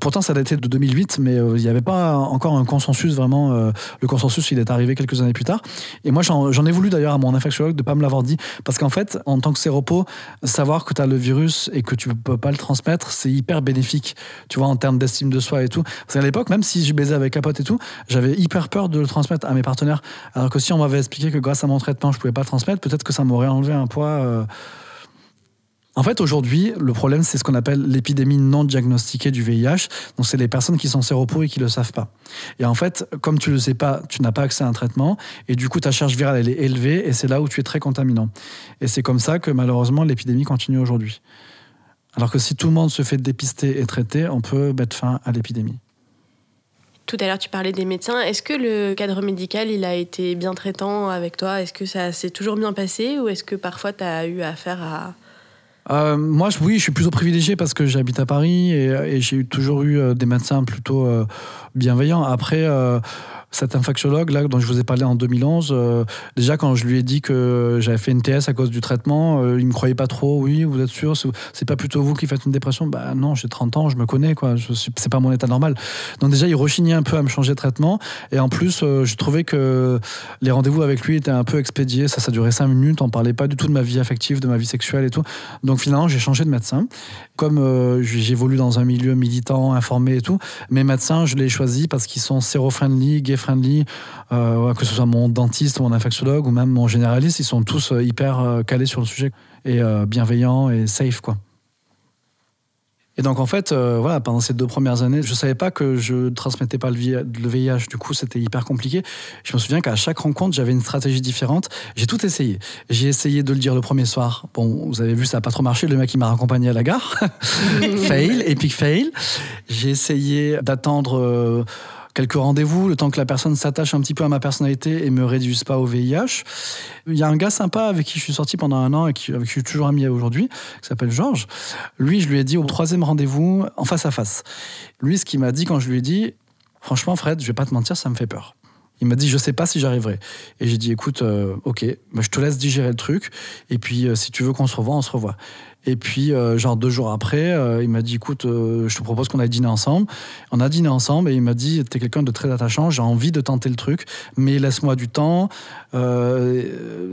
Pourtant, ça datait de 2008, mais euh, il n'y avait pas encore un consensus vraiment. Euh, le consensus, il est arrivé quelques années plus tard. Et moi, j'en ai voulu d'ailleurs à mon infectiologue de ne pas me l'avoir dit, parce qu'en fait, en tant que séropo, savoir que tu as le virus et que tu ne peux pas le transmettre, c'est hyper bénéfique, tu vois, en termes d'estime de soi et tout. Parce qu'à l'époque, même si je baisais avec capote et tout, j'avais hyper peur de le transmettre à mes partenaires. Alors que si on m'avait expliqué que grâce à mon traitement, je pouvais pas le transmettre, peut-être que ça m'aurait enlevé un poids. Euh, en fait, aujourd'hui, le problème, c'est ce qu'on appelle l'épidémie non diagnostiquée du VIH. Donc, c'est les personnes qui sont séropos et qui ne le savent pas. Et en fait, comme tu ne le sais pas, tu n'as pas accès à un traitement. Et du coup, ta charge virale, elle est élevée. Et c'est là où tu es très contaminant. Et c'est comme ça que, malheureusement, l'épidémie continue aujourd'hui. Alors que si tout le monde se fait dépister et traiter, on peut mettre fin à l'épidémie. Tout à l'heure, tu parlais des médecins. Est-ce que le cadre médical, il a été bien traitant avec toi? Est-ce que ça s'est toujours bien passé? Ou est-ce que parfois, tu as eu affaire à euh, moi, oui, je suis plutôt privilégié parce que j'habite à Paris et, j'ai toujours eu euh, des médecins plutôt euh, bienveillants. Après, cet infectiologue là dont je vous ai parlé en 2011, euh, déjà quand je lui ai dit que j'avais fait une TS à cause du traitement, euh, il me croyait pas trop. Oui, vous êtes sûr C'est pas plutôt vous qui faites une dépression? Bah non, j'ai 30 ans, je me connais quoi. C'est pas mon état normal. Donc déjà, il rechignait un peu à me changer de traitement. Et en plus, euh, je trouvais que les rendez-vous avec lui étaient un peu expédiés. Ça, ça durait 5 minutes. On parlait pas du tout de ma vie affective, de ma vie sexuelle et tout. Donc finalement, j'ai changé de médecin. Comme j'évolue dans un milieu militant, informé et tout, mes médecins, je les ai choisis parce qu'ils sont séro-friendly, gay friendly, euh, que ce soit mon dentiste, mon infectiologue ou même mon généraliste, ils sont tous euh, hyper euh, calés sur le sujet et bienveillants et safe quoi. Et donc en fait, euh, voilà, pendant ces deux premières années, je savais pas que je transmettais pas le VIH. Du coup, c'était hyper compliqué. Je me souviens qu'à chaque rencontre, j'avais une stratégie différente. J'ai tout essayé. J'ai essayé de le dire le premier soir. Bon, vous avez vu, ça a pas trop marché. Le mec, il m'a raccompagné à la gare. fail, epic fail. J'ai essayé d'attendre. Euh, quelques rendez-vous, le temps que la personne s'attache un petit peu à ma personnalité et me réduise pas au VIH. Il y a un gars sympa avec qui je suis sorti pendant un an et qui, avec qui je suis toujours ami aujourd'hui, qui s'appelle Georges. Lui, je lui ai dit au troisième rendez-vous, en face à face. Lui, ce qu'il m'a dit quand je lui ai dit, franchement, Fred, je vais pas te mentir, ça me fait peur. Il m'a dit, je sais pas si j'arriverai. Et j'ai dit, écoute, euh, ok, bah, je te laisse digérer le truc. Et puis, euh, si tu veux qu'on se revoie, on se revoit. Et puis, euh, genre deux jours après, euh, il m'a dit écoute, euh, je te propose qu'on aille dîner ensemble. On a dîné ensemble et il m'a dit t'es quelqu'un de très attachant, j'ai envie de tenter le truc, mais laisse-moi du temps.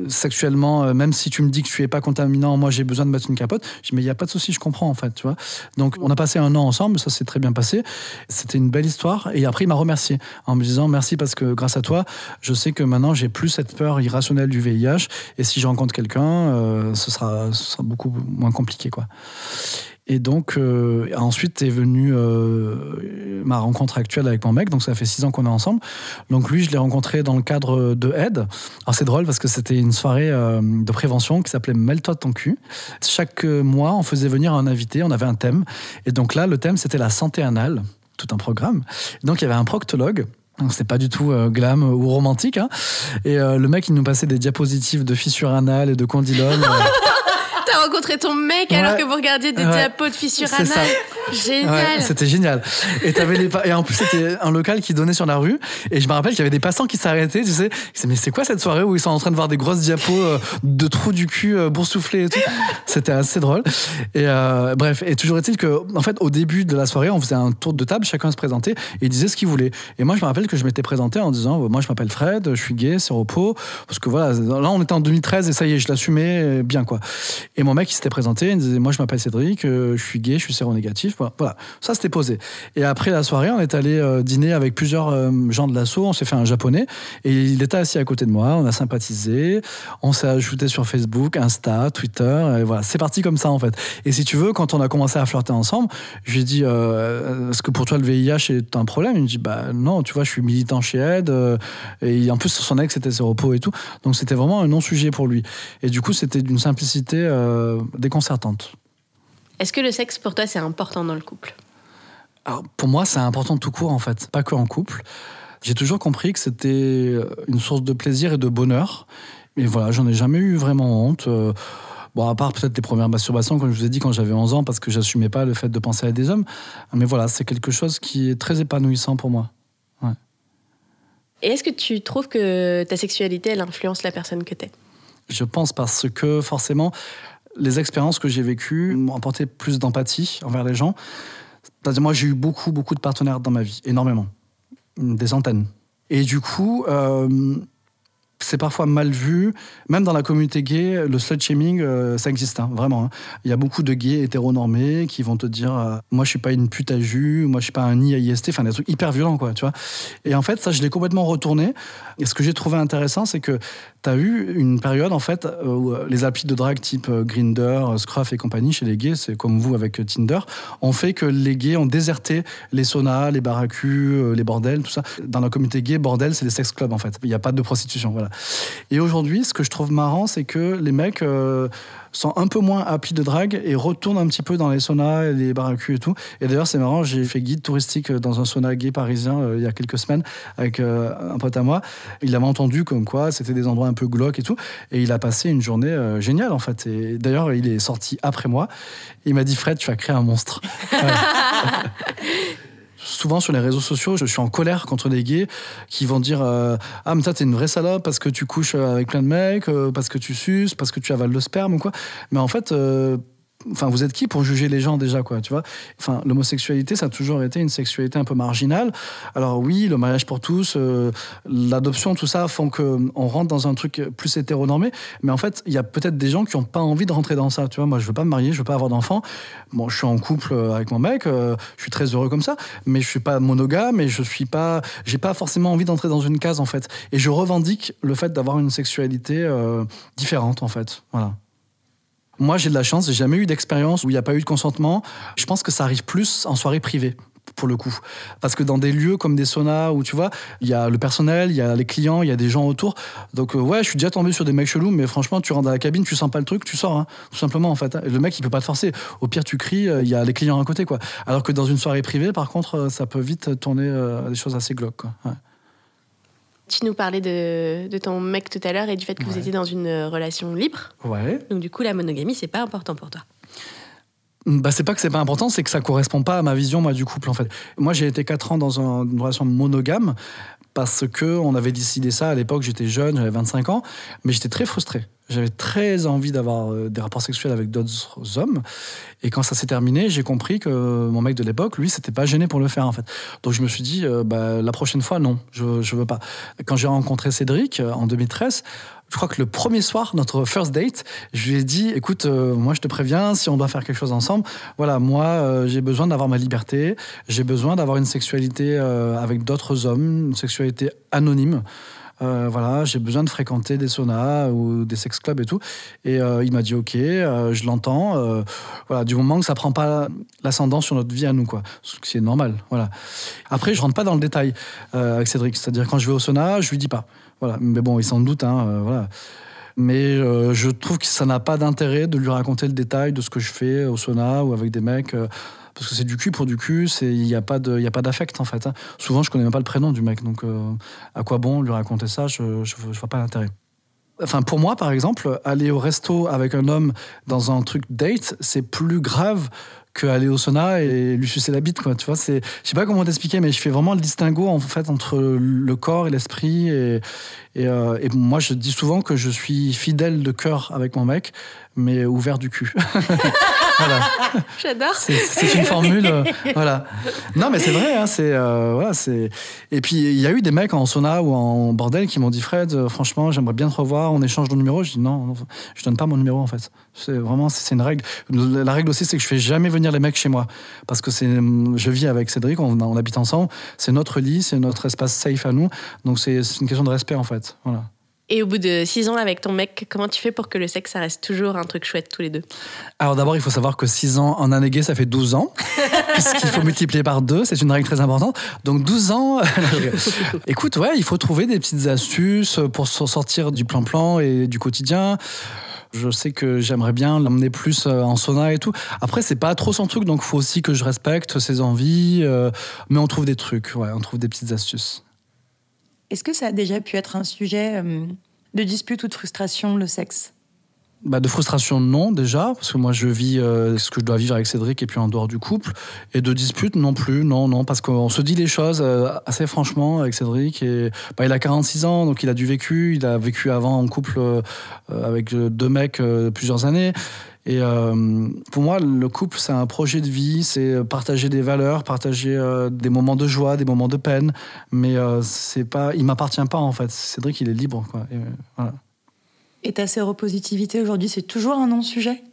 sexuellement, même si tu me dis que tu es pas contaminant, moi j'ai besoin de mettre une capote. Je dis mais il y a pas de souci, je comprends en fait, tu vois. Donc on a passé un an ensemble, ça s'est très bien passé. C'était une belle histoire. Et après il m'a remercié en me disant merci parce que grâce à toi, je sais que maintenant j'ai plus cette peur irrationnelle du VIH. Et si je rencontre quelqu'un, ce, sera, ce sera beaucoup moins compliqué compliqué quoi. Et donc euh, ensuite est venue euh, ma rencontre actuelle avec mon mec. Donc ça fait six ans qu'on est ensemble. Donc lui, je l'ai rencontré dans le cadre de Aide. Alors c'est drôle parce que c'était une soirée euh, de prévention qui s'appelait Mets-toi ton cul. Chaque mois, on faisait venir un invité. On avait un thème. Et donc là, le thème c'était la santé anale, tout un programme. Donc il y avait un proctologue. C'était pas du tout glam ou romantique. Hein. Et le mec, il nous passait des diapositives de fissures anales et de condylomes. T'as rencontré ton mec alors que vous regardiez des diapos de fissures anales. Génial. c'était génial. Et, avais les et en plus, c'était un local qui donnait sur la rue. Et je me rappelle qu'il y avait des passants qui s'arrêtaient. Tu sais, mais c'est quoi cette soirée où ils sont en train de voir des grosses diapos euh, de trous du cul euh, boursouflés et tout? C'était assez drôle. Et euh, bref, et toujours est-il que, en fait, au début de la soirée, on faisait un tour de table, chacun se présentait et il disait ce qu'il voulait. Et moi, je me rappelle que je m'étais présenté en disant, moi, je m'appelle Fred, je suis gay, c'est repos. Parce que voilà, là, on était en 2013 et ça y est, je l'assumais bien, quoi. Et mon mec, il s'était présenté, il disait, moi, je m'appelle Cédric, je suis gay, je suis séronégatif. Voilà, ça c'était posé. Et après la soirée, on est allé euh, dîner avec plusieurs euh, gens de l'assaut. On s'est fait un japonais et il était assis à côté de moi. On a sympathisé, on s'est ajouté sur Facebook, Insta, Twitter. Et voilà, c'est parti comme ça en fait. Et si tu veux, quand on a commencé à flirter ensemble, je lui ai dit euh, Est-ce que pour toi le VIH est un problème? Il me dit Bah non, tu vois, je suis militant chez Aide. et en plus, son ex était ses repos et tout. Donc c'était vraiment un non-sujet pour lui. Et du coup, c'était d'une simplicité déconcertante. Est-ce que le sexe pour toi c'est important dans le couple? Alors, Pour moi c'est important tout court en fait, pas que en couple. J'ai toujours compris que c'était une source de plaisir et de bonheur. Et voilà, j'en ai jamais eu vraiment honte. Euh, bon, à part peut-être les premières masturbations, comme je vous ai dit, quand j'avais 11 ans, parce que j'assumais pas le fait de penser à des hommes. Mais voilà, c'est quelque chose qui est très épanouissant pour moi. Et est-ce que tu trouves que ta sexualité, elle influence la personne que tu es Je pense parce que forcément, les expériences que j'ai vécues m'ont apporté plus d'empathie envers les gens. Moi, j'ai eu beaucoup, beaucoup de partenaires dans ma vie, énormément, des centaines. Et du coup, euh, c'est parfois mal vu. Même dans la communauté gay, le slut shaming, euh, ça existe, hein, vraiment. Hein. Il y a beaucoup de gays hétéronormés qui vont te dire euh, Moi, je suis pas une pute à jus, moi, je suis pas un nid à IST, enfin, des trucs hyper violents, quoi, tu vois. Et en fait, ça, je l'ai complètement retourné. Et ce que j'ai trouvé intéressant, c'est que tu as eu une période, en fait, où euh, les applis de drague type Grinder, Scruff et compagnie, chez les gays, c'est comme vous avec Tinder, ont fait que les gays ont déserté les saunas, les baracus, les bordels, tout ça. Dans la communauté gay, bordel, c'est les sex clubs, en fait. Il n'y a pas de prostitution, voilà. Et aujourd'hui, ce que je trouve marrant, c'est que les mecs euh, sont un peu moins applis de drague et retournent un petit peu dans les saunas et les barbecues et tout. Et d'ailleurs, c'est marrant, j'ai fait guide touristique dans un sauna gay parisien euh, il y a quelques semaines avec euh, un pote à moi. Il avait entendu comme quoi c'était des endroits un peu glauques et tout. Et il a passé une journée géniale en fait. Et d'ailleurs, il est sorti après moi. Il m'a dit Fred, tu vas créer un monstre. souvent sur les réseaux sociaux, je suis en colère contre les gays qui vont dire euh, Ah, mais toi, t'es une vraie salope parce que tu couches avec plein de mecs, euh, parce que tu suces, parce que tu avales le sperme ou quoi. Mais en fait, euh, Enfin, vous êtes qui pour juger les gens déjà, quoi, tu vois? Enfin, l'homosexualité, ça a toujours été une sexualité un peu marginale. Alors oui, le mariage pour tous, euh, l'adoption, tout ça font qu'on rentre dans un truc plus hétéronormé. Mais en fait, il y a peut-être des gens qui n'ont pas envie de rentrer dans ça. Tu vois, moi, je veux pas me marier, je veux pas avoir d'enfants. Bon, je suis en couple avec mon mec, euh, je suis très heureux comme ça, mais je suis pas monogame et je suis pas, j'ai pas forcément envie d'entrer dans une case en fait. Et je revendique le fait d'avoir une sexualité euh, différente en fait. Voilà. Moi, j'ai de la chance, j'ai jamais eu d'expérience où il n'y a pas eu de consentement. Je pense que ça arrive plus en soirée privée pour le coup. Parce que dans des lieux comme des saunas où tu vois, il y a le personnel, il y a les clients, il y a des gens autour. Donc euh, ouais, je suis déjà tombé sur des mecs chelous, mais franchement, tu rentres dans la cabine, tu sens pas le truc, tu sors, hein, tout simplement en fait. Le mec, il peut pas te forcer. Au pire, tu cries, euh, il y a les clients à côté, quoi. Alors que dans une soirée privée, par contre, euh, ça peut vite tourner des choses assez glauques. Quoi. Tu nous parlais de, de, ton mec tout à l'heure et du fait que vous étiez dans une relation libre. Ouais. Donc du coup, la monogamie, c'est pas important pour toi bah, c'est pas que c'est pas important, c'est que ça correspond pas à ma vision moi du couple en fait. Moi j'ai été 4 ans dans une relation monogame parce que on avait décidé ça à l'époque, j'étais jeune, j'avais 25 ans, mais j'étais très frustré. J'avais très envie d'avoir euh, des rapports sexuels avec d'autres hommes. Et quand ça s'est terminé, j'ai compris que mon mec de l'époque, lui, c'était pas gêné pour le faire, en fait. Donc je me suis dit, euh, bah, la prochaine fois, non, je, je veux pas. Quand j'ai rencontré Cédric euh, en 2013, je crois que le premier soir, notre first date, je lui ai dit, écoute, moi je te préviens, si on doit faire quelque chose ensemble, voilà, moi j'ai besoin d'avoir ma liberté, j'ai besoin d'avoir une sexualité avec d'autres hommes, une sexualité anonyme. Euh, voilà, j'ai besoin de fréquenter des saunas ou des sex clubs et tout. Et euh, il m'a dit, ok, euh, je l'entends. voilà, du moment que ça prend pas l'ascendant sur notre vie à nous, quoi. C'est normal, voilà. Après, je rentre pas dans le détail avec Cédric. C'est-à-dire, quand je vais au sauna, je lui dis pas. Mais bon, il s'en doute, hein, voilà. Mais je trouve que ça n'a pas d'intérêt de lui raconter le détail de ce que je fais au sauna ou avec des mecs parce que c'est du cul pour du cul, il n'y a pas d'affect en fait. Hein. Souvent, je connais même pas le prénom du mec, donc euh, à quoi bon lui raconter ça Je ne vois pas l'intérêt. Enfin, pour moi, par exemple, aller au resto avec un homme dans un truc date, c'est plus grave qu'aller au sauna et lui sucer la bite, quoi. Tu vois, c'est, je sais pas comment t'expliquer, mais je fais vraiment le distinguo en fait entre le corps et l'esprit. Et, et, euh, et, moi, je dis souvent que je suis fidèle de cœur avec mon mec, mais ouvert du cul. voilà. J'adore. C'est une formule. Euh, voilà. Non, mais c'est vrai. Hein, c'est euh, voilà, c'est. Et puis il y a eu des mecs en sauna ou en bordel qui m'ont dit Fred, euh, franchement, j'aimerais bien te revoir. On échange ton numéro. Je dis non, non je donne pas mon numéro en fait. C'est vraiment c'est une règle. La règle aussi, c'est que je fais jamais venir les mecs chez moi parce que c'est. Je vis avec Cédric, on, on habite ensemble. C'est notre lit, c'est notre espace safe à nous. Donc c'est une question de respect en fait. Voilà. Et au bout de six ans avec ton mec, comment tu fais pour que le sexe, ça reste toujours un truc chouette tous les deux? Alors d'abord, il faut savoir que six ans en année gay, ça fait 12 ans, puisqu'il faut multiplier par deux, c'est une règle très importante. Donc 12 ans, écoute, ouais, il faut trouver des petites astuces pour sortir du plan-plan et du quotidien. Je sais que j'aimerais bien l'emmener plus euh, en sauna et tout. Après, c'est pas trop son truc, donc il faut aussi que je respecte ses envies. Euh, mais on trouve des trucs, ouais, on trouve des petites astuces. Est-ce que ça a déjà pu être un sujet euh, de dispute ou de frustration, le sexe? Bah de frustration, non, déjà, parce que moi je vis euh, ce que je dois vivre avec Cédric et puis en dehors du couple. Et de dispute, non plus, non, non, parce qu'on se dit les choses euh, assez franchement avec Cédric. Et bah, il a 46 ans, donc il a du vécu. Il a vécu avant en couple avec deux mecs plusieurs années. Et euh, pour moi, le couple, c'est un projet de vie, c'est partager des valeurs, partager euh, des moments de joie, des moments de peine. Mais euh, c'est pas, il m'appartient pas en fait. Cédric, il est libre. Quoi. Et, voilà. Et ta séropositivité aujourd'hui, c'est toujours un non-sujet?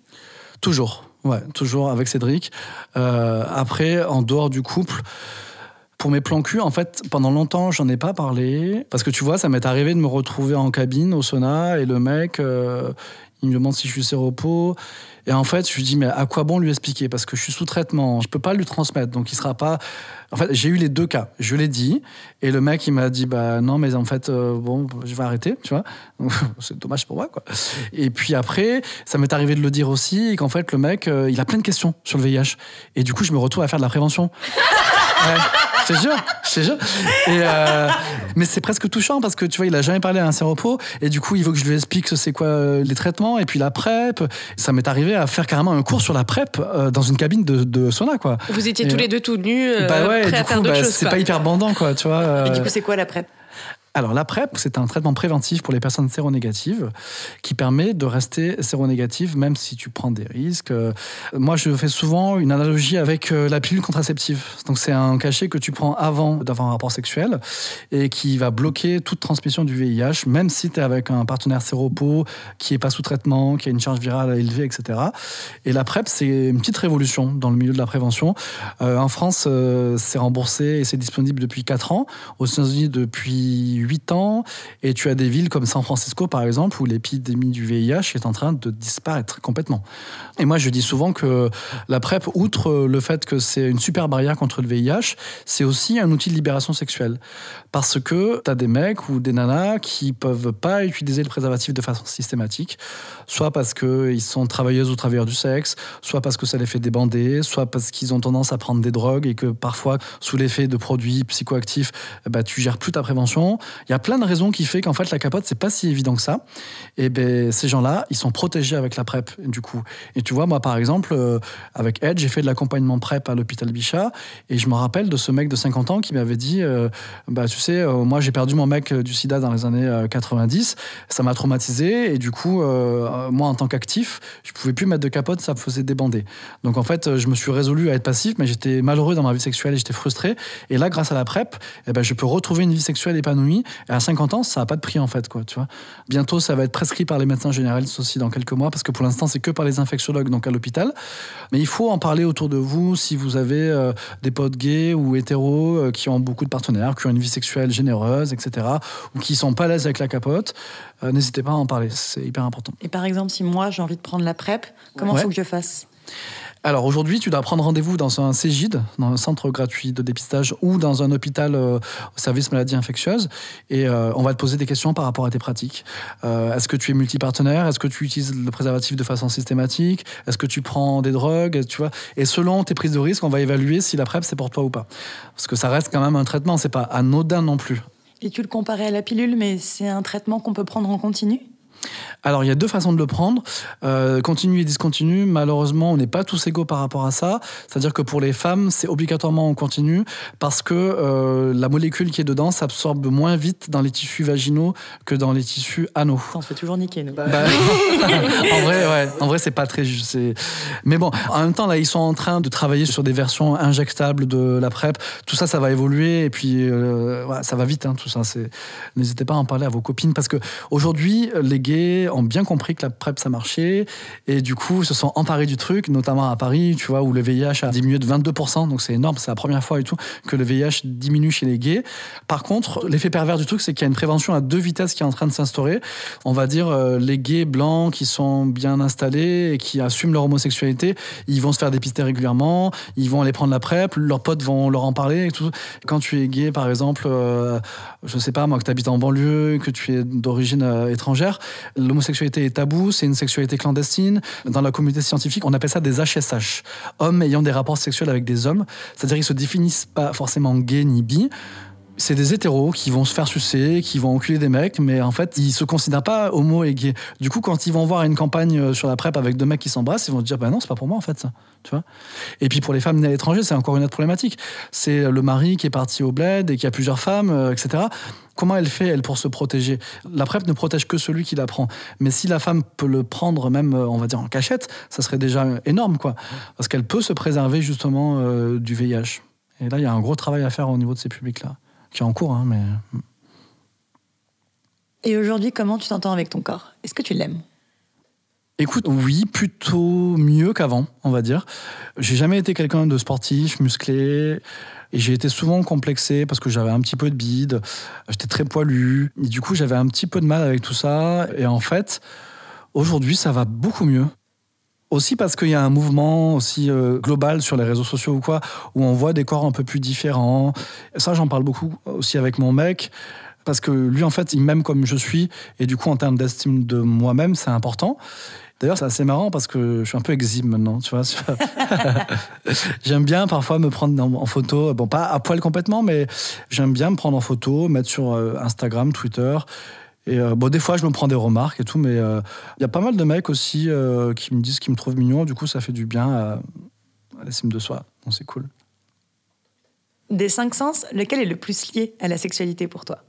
Toujours, ouais, toujours avec Cédric. après, en dehors du couple, pour mes plans cul, en fait, pendant longtemps, j'en ai pas parlé. Parce que tu vois, ça m'est arrivé de me retrouver en cabine au sauna et le mec, il me demande si je suis séropo. Et en fait, je lui dis, mais à quoi bon lui expliquer? Parce que je suis sous traitement, je peux pas lui transmettre. Donc, il sera pas. En fait, j'ai eu les deux cas. Je l'ai dit. Et le mec, il m'a dit, bah non, mais en fait, euh, bon, je vais arrêter, tu vois. C'est dommage pour moi, quoi. Et puis après, ça m'est arrivé de le dire aussi, qu'en fait, le mec, euh, il a plein de questions sur le VIH. Et du coup, je me retrouve à faire de la prévention. Ouais. Je te jure, je te jure. Et euh, mais c'est presque touchant parce que tu vois, il a jamais parlé à un séropos et du coup, il veut que je lui explique ce c'est quoi euh, les traitements et puis la PrEP. Ça m'est arrivé à faire carrément un cours sur la PrEP euh, dans une cabine de, de sauna, quoi. Vous étiez tous les deux tout nus, bah ouais, prêts à faire d'autres bah, C'est pas hyper bandant, quoi, tu vois. Et du coup, c'est quoi la PrEP? Alors la PrEP, c'est un traitement préventif pour les personnes séronégatives qui permet de rester séronégative même si tu prends des risques. Moi, je fais souvent une analogie avec euh, la pilule contraceptive. Donc c'est un cachet que tu prends avant d'avoir un rapport sexuel et qui va bloquer toute transmission du VIH, même si tu es avec un partenaire séropo qui est pas sous traitement, qui a une charge virale élevée, etc. Et la PrEP, c'est une petite révolution dans le milieu de la prévention. Euh, en France, euh, c'est remboursé et c'est disponible depuis 4 ans. Aux États-Unis, depuis 8 ans et tu as des villes comme San Francisco, par exemple, où l'épidémie du VIH est en train de disparaître complètement. Et moi, je dis souvent que la PrEP, outre le fait que c'est une super barrière contre le VIH, c'est aussi un outil de libération sexuelle. Parce que tu as des mecs ou des nanas qui peuvent pas utiliser le préservatif de façon systématique, soit parce qu'ils sont travailleuses ou travailleurs du sexe, soit parce que ça les fait débander, soit parce qu'ils ont tendance à prendre des drogues et que parfois, sous l'effet de produits psychoactifs, bah, tu gères plus ta prévention. Il y a plein de raisons qui fait qu'en fait, la capote, c'est pas si évident que ça. Et ben, ces gens-là, ils sont protégés avec la PrEP, du coup. Et tu vois, moi, par exemple, euh, avec Ed, j'ai fait de l'accompagnement PrEP à l'hôpital Bichat, et je me rappelle de ce mec de 50 ans qui m'avait dit, euh, bah, tu sais, euh, moi, j'ai perdu mon mec du sida dans les années 90, ça m'a traumatisé, et du coup, moi, en tant qu'actif, je pouvais plus mettre de capote, ça me faisait débander. Donc, en fait, je me suis résolu à être passif, mais j'étais malheureux dans ma vie sexuelle et j'étais frustré. Et là, grâce à la PrEP, eh ben, je peux retrouver une vie sexuelle épanouie. Et à 50 ans, ça n'a pas de prix, en fait, quoi, tu vois. Bientôt, ça va être prescrit par les médecins généralistes aussi dans quelques mois, parce que pour l'instant, c'est que par les infectiologues, donc à l'hôpital. Mais il faut en parler autour de vous si vous avez euh, des potes gays ou hétéros euh, qui ont beaucoup de partenaires, qui ont une vie sexuelle généreuse, etc., ou qui sont pas à l'aise avec la capote. Euh, n'hésitez pas à en parler, c'est hyper important. Et par exemple, si moi j'ai envie de prendre la PrEP, comment il faut que je fasse? Alors aujourd'hui, tu dois prendre rendez-vous dans un CEGID, dans un centre gratuit de dépistage, ou dans un hôpital au service maladies infectieuses, et on va te poser des questions par rapport à tes pratiques. Est-ce que tu es multipartenaire? Est-ce que tu utilises le préservatif de façon systématique? Est-ce que tu prends des drogues? Tu vois? Et selon tes prises de risque, on va évaluer si la PrEP c'est pour toi ou pas. Parce que ça reste quand même un traitement, c'est pas anodin non plus. Et tu le comparais à la pilule, mais c'est un traitement qu'on peut prendre en continu? Alors, il y a deux façons de le prendre. Euh, continu et discontinu, malheureusement, on n'est pas tous égaux par rapport à ça. C'est-à-dire que pour les femmes, c'est obligatoirement en continu parce que euh, la molécule qui est dedans s'absorbe moins vite dans les tissus vaginaux que dans les tissus anaux. On se fait toujours niquer, nous. Bah, en vrai, ouais. En vrai, c'est pas très juste. Mais bon, en même temps, là, ils sont en train de travailler sur des versions injectables de la PrEP. Tout ça, ça va évoluer et puis euh, ça va vite, hein, tout ça. N'hésitez pas à en parler à vos copines parce que aujourd'hui, les gays ont bien compris que la PrEP ça marchait et du coup se sont emparés du truc, notamment à Paris, tu vois, où le VIH a diminué de 22%, donc c'est énorme, c'est la première fois et tout que le VIH diminue chez les gays. Par contre, l'effet pervers du truc, c'est qu'il y a une prévention à deux vitesses qui est en train de s'instaurer. On va dire euh, les gays blancs qui sont bien installés et qui assument leur homosexualité, ils vont se faire dépister régulièrement, ils vont aller prendre la PrEP, leurs potes vont leur en parler et tout. Quand tu es gay, par exemple, euh, je sais pas moi, que tu habites en banlieue, que tu es d'origine euh, étrangère, l'homosexualité est tabou, c'est une sexualité clandestine. Dans la communauté scientifique, on appelle ça des HSH, hommes ayant des rapports sexuels avec des hommes. C'est-à-dire qu'ils se définissent pas forcément gay ni bi, c'est des hétéros qui vont se faire sucer, qui vont enculer des mecs, mais en fait, ils se considèrent pas homo et gay. Du coup, quand ils vont voir une campagne euh, sur la PrEP avec deux mecs qui s'embrassent, ils vont dire, bah non, c'est pas pour moi, en fait, ça. Tu vois? Et puis pour les femmes nées à l'étranger, c'est encore une autre problématique. C'est le mari qui est parti au bled et qui a plusieurs femmes, euh, etc. Comment elle fait, elle, pour se protéger? La PrEP ne protège que celui qui la prend. Mais si la femme peut le prendre même, euh, on va dire, en cachette, ça serait déjà énorme, quoi. Parce qu'elle peut se préserver, justement, du VIH. Et là, il y a un gros travail à faire au niveau de ces publics-là qui est en cours. Hein, mais... Et aujourd'hui, comment tu t'entends avec ton corps? Est-ce que tu l'aimes? Écoute, oui, plutôt mieux qu'avant, on va dire. J'ai jamais été quelqu'un de sportif, musclé. Et j'ai été souvent complexé parce que j'avais un petit peu de bide, j'étais très poilu. Et du coup, j'avais un petit peu de mal avec tout ça. Et en fait, aujourd'hui, ça va beaucoup mieux. Aussi parce qu'il y a un mouvement aussi euh, global sur les réseaux sociaux ou quoi, où on voit des corps un peu plus différents. Ça, j'en parle beaucoup aussi avec mon mec, parce que lui, en fait, il m'aime comme je suis, et du coup, en termes d'estime de moi-même, c'est important. D'ailleurs, c'est assez marrant parce que je suis un peu exhibe maintenant, tu vois. j'aime bien parfois me prendre en photo, bon, pas à poil complètement, mais j'aime bien me prendre en photo, mettre sur euh, Instagram, Twitter. Et euh, bon, des fois, je me prends des remarques et tout, mais euh, il y a pas mal de mecs aussi euh, qui me disent qu'ils me trouvent mignon. Du coup, ça fait du bien à, à l'estime de soi. Donc, c'est cool. Des cinq sens, lequel est le plus lié à la sexualité pour toi?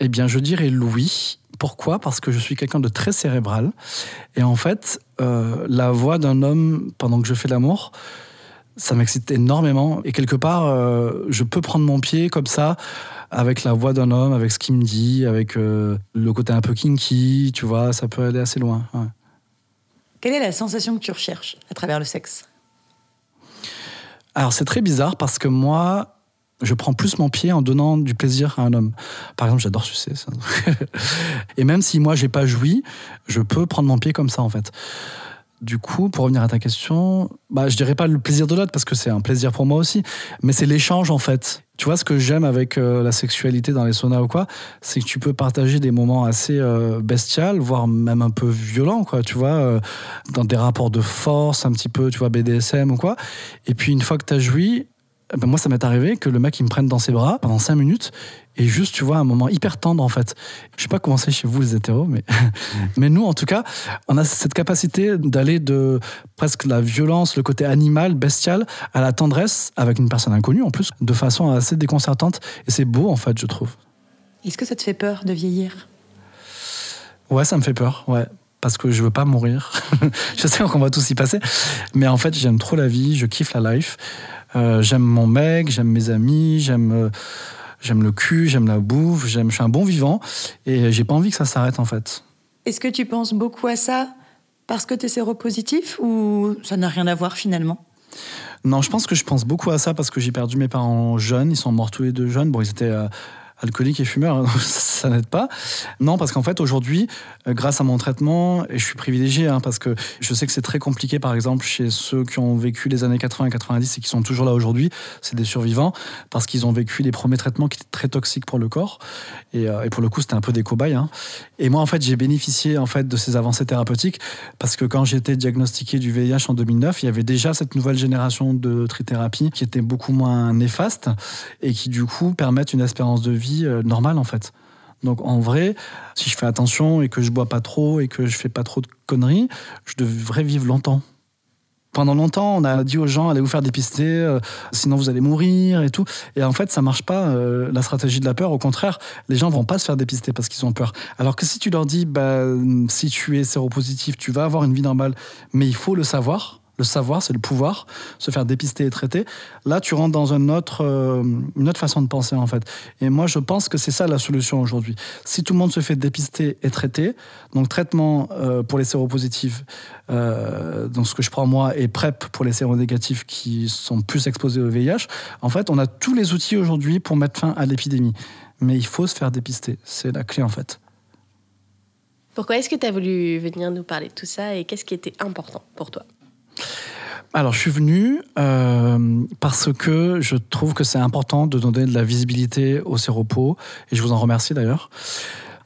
Eh bien, je dirais Louis. Pourquoi? Parce que je suis quelqu'un de très cérébral. Et en fait, la voix d'un homme pendant que je fais l'amour, ça m'excite énormément. Et quelque part, je peux prendre mon pied comme ça avec la voix d'un homme, avec ce qu'il me dit, avec euh, le côté un peu kinky, tu vois, ça peut aller assez loin. Quelle est la sensation que tu recherches à travers le sexe? Alors c'est très bizarre parce que moi, Je prends plus mon pied en donnant du plaisir à un homme. Par exemple, j'adore sucer ça. Et même si moi j'ai pas joui, je peux prendre mon pied comme ça en fait. Du coup, pour revenir à ta question, bah, je dirais pas le plaisir de l'autre parce que c'est un plaisir pour moi aussi, mais c'est l'échange en fait. Tu vois, ce que j'aime avec euh, la sexualité dans les saunas ou quoi, c'est que tu peux partager des moments assez euh, voire même un peu violents, quoi, tu vois, euh, dans des rapports de force, un petit peu, tu vois, BDSM ou quoi. Et puis, une fois que tu as joui, eh ben moi, ça m'est arrivé que le mec, il me prenne dans ses bras pendant cinq minutes et juste, tu vois, un moment hyper tendre, en fait. Je sais pas comment c'est chez vous, les hétéros, mais, mais nous, en tout cas, on a cette capacité d'aller de presque la violence, le côté animal, bestial, à la tendresse avec une personne inconnue, en plus, de façon assez déconcertante. Et c'est beau, en fait, je trouve. Est-ce que ça te fait peur de vieillir? Ouais, ça me fait peur, ouais parce que je veux pas mourir. je sais qu'on va tous y passer, mais en fait j'aime trop la vie, je kiffe la life. Euh, j'aime mon mec, j'aime mes amis, j'aime euh, j'aime le cul, j'aime la bouffe, j'aime, je suis un bon vivant et j'ai pas envie que ça s'arrête en fait. Est-ce que tu penses beaucoup à ça parce que tu es séropositif ou ça n'a rien à voir finalement? Non, je pense que je pense beaucoup à ça parce que j'ai perdu mes parents jeunes, ils sont morts tous les deux jeunes. Bon, ils étaient euh, alcoolique et fumeur, hein, ça n'aide pas. Non, parce qu'en fait, aujourd'hui, euh, grâce à mon traitement, et je suis privilégié, hein, parce que je sais que c'est très compliqué, par exemple, chez ceux qui ont vécu les années 80 et 90 et qui sont toujours là aujourd'hui, c'est des survivants, parce qu'ils ont vécu les premiers traitements qui étaient très toxiques pour le corps. Et, euh, pour le coup, c'était un peu des cobayes. Hein. Et moi, en fait, j'ai bénéficié en fait, de ces avancées thérapeutiques, parce que quand j'étais diagnostiqué du VIH en 2009, il y avait déjà cette nouvelle génération de trithérapie qui était beaucoup moins néfaste et qui, du coup, permettent une espérance de vie euh, normale en fait. Donc en vrai, si je fais attention et que je bois pas trop et que je fais pas trop de conneries, je devrais vivre longtemps. Pendant longtemps, on a dit aux gens allez vous faire dépister, euh, sinon vous allez mourir et tout. Et en fait, ça marche pas euh, la stratégie de la peur. Au contraire, les gens vont pas se faire dépister parce qu'ils ont peur. Alors que si tu leur dis bah, si tu es séropositif, tu vas avoir une vie normale, mais il faut le savoir le savoir, c'est le pouvoir, se faire dépister et traiter. Là, tu rentres dans une autre, euh, une autre façon de penser, en fait. Et moi, je pense que c'est ça la solution aujourd'hui. Si tout le monde se fait dépister et traiter, donc traitement euh, pour les séropositifs, euh, ce que je prends moi, et PrEP pour les séronégatifs qui sont plus exposés au VIH, en fait, on a tous les outils aujourd'hui pour mettre fin à l'épidémie. Mais il faut se faire dépister. C'est la clé, en fait. Pourquoi est-ce que tu as voulu venir nous parler de tout ça et qu'est-ce qui était important pour toi? Alors, je suis venu euh, parce que je trouve que c'est important de donner de la visibilité au séropos, et je vous en remercie d'ailleurs.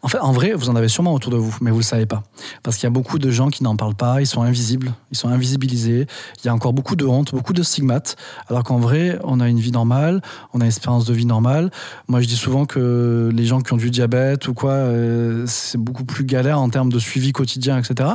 En fait, en vrai, vous en avez sûrement autour de vous, mais vous ne le savez pas. Parce qu'il y a beaucoup de gens qui n'en parlent pas, ils sont invisibles, ils sont invisibilisés. Il y a encore beaucoup de honte, beaucoup de stigmates. Alors qu'en vrai, on a une vie normale, on a une espérance de vie normale. Moi, je dis souvent que les gens qui ont du diabète ou quoi, euh, c'est beaucoup plus galère en termes de suivi quotidien, etc.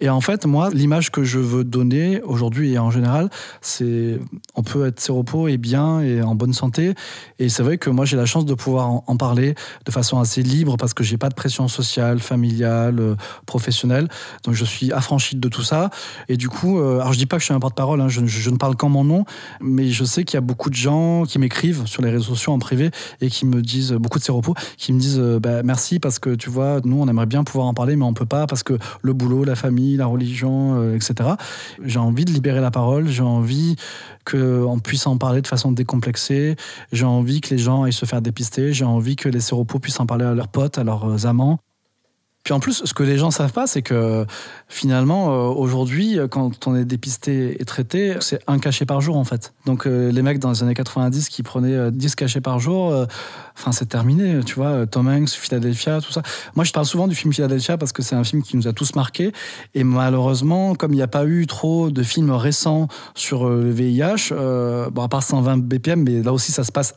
Et en fait, moi, l'image que je veux donner aujourd'hui et en général, c'est on peut être séropo et bien et en bonne santé. Et c'est vrai que moi, j'ai la chance de pouvoir en parler de façon assez libre parce que j'ai pas de pression sociale, familiale, euh, professionnelle. Donc je suis affranchi de tout ça. Et du coup, euh, alors je dis pas que je suis un porte-parole, hein, je, ne parle qu'en mon nom, mais je sais qu'il y a beaucoup de gens qui m'écrivent sur les réseaux sociaux en privé et qui me disent, beaucoup de ces repos, qui me disent euh, bah, merci parce que tu vois, nous on aimerait bien pouvoir en parler, mais on peut pas parce que le boulot, la famille, la religion, etc. J'ai envie de libérer la parole, j'ai envie qu'on puisse en parler de façon décomplexée. J'ai envie que les gens aillent se faire dépister. J'ai envie que les séropos puissent en parler à leurs potes, à leurs amants. Puis en plus, ce que les gens savent pas, c'est que finalement, euh, aujourd'hui, quand on est dépisté et traité, c'est un cachet par jour en fait. Donc euh, les mecs dans les années 90 qui prenaient 10 euh, cachets par jour, enfin c'est terminé, tu vois. Tom Hanks, Philadelphia, tout ça. Moi, je parle souvent du film Philadelphia parce que c'est un film qui nous a tous marqués. Et malheureusement, comme il n'y a pas eu trop de films récents sur le VIH, bon à part 120 BPM, mais là aussi ça se passe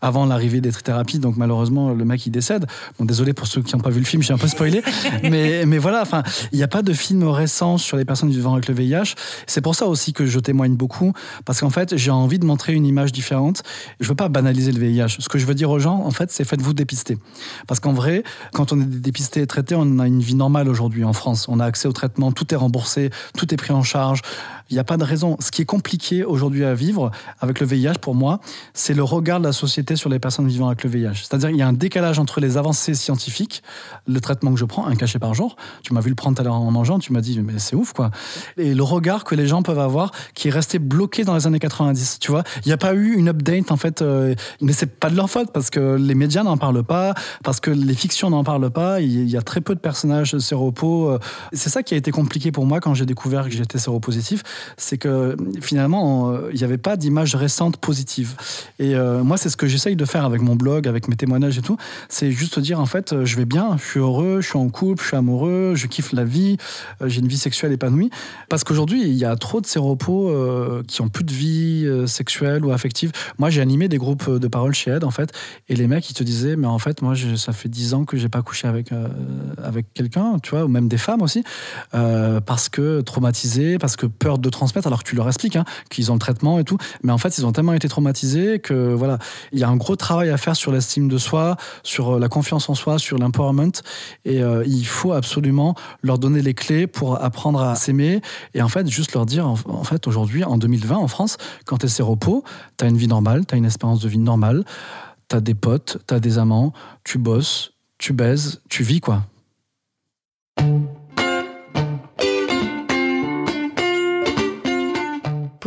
avant l'arrivée des thérapies, donc malheureusement le mec il décède. Bon désolé pour ceux qui n'ont pas vu le film, suis un peu spoilé mais, mais voilà, enfin, il n'y a pas de film récent sur les personnes vivant avec le VIH. C'est pour ça aussi que je témoigne beaucoup, parce qu'en fait, j'ai envie de montrer une image différente. Je ne veux pas banaliser le VIH. Ce que je veux dire aux gens, en fait, c'est faites-vous dépister. Parce qu'en vrai, quand on est dépisté et traité, on a une vie normale aujourd'hui en France. On a accès au traitement, tout est remboursé, tout est pris en charge. Il n'y a pas de raison. Ce qui est compliqué aujourd'hui à vivre avec le VIH, pour moi, c'est le regard de la société sur les personnes vivant avec le VIH. C'est-à-dire qu'il y a un décalage entre les avancées scientifiques, le traitement que je prends, un cachet par jour. Tu m'as vu le prendre tout à l'heure en mangeant, tu m'as dit, mais c'est ouf, quoi. Et le regard que les gens peuvent avoir qui est resté bloqué dans les années 90. Tu vois, il n'y a pas eu une update, en fait, euh, mais c'est pas de leur faute parce que les médias n'en parlent pas, parce que les fictions n'en parlent pas. Il y a très peu de personnages séropos. Euh. C'est ça qui a été compliqué pour moi quand j'ai découvert que j'étais séropositif. C'est que finalement, euh, il n'y avait pas d'image récente positive. Et moi, c'est ce que j'essaye de faire avec mon blog, avec mes témoignages et tout. C'est juste dire, en fait, je vais bien, je suis heureux, je suis en couple, je suis amoureux, je kiffe la vie, j'ai une vie sexuelle épanouie. Parce qu'aujourd'hui, il y a trop de séropos qui ont plus de vie sexuelle ou affective. Moi, j'ai animé des groupes de parole chez Ed, en fait, et les mecs, ils te disaient, mais en fait, moi, ça fait dix ans que j'ai pas couché avec, euh, avec quelqu'un, tu vois, ou même des femmes aussi, euh, parce que traumatisés, parce que peur de transmettre, alors que tu leur expliques hein, qu'ils ont le traitement et tout, mais en fait, ils ont tellement été traumatisés que, voilà, il y a un gros travail à faire sur l'estime de soi, sur euh, la confiance en soi, sur l'empowerment, et il faut absolument leur donner les clés pour apprendre à s'aimer, et en fait, juste leur dire, en, fait, aujourd'hui, en 2020, en France, quand tu es séropo, tu as une vie normale, tu as une espérance de vie normale, t'as des potes, t'as des amants, tu bosses, tu baises, tu vis quoi.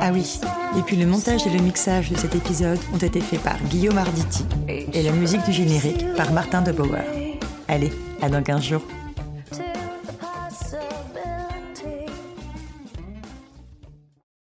Ah oui, et puis le montage et le mixage de cet épisode ont été faits par Guillaume Arditi et la musique du générique par Martin de Bauer. Allez, à dans 15 jours.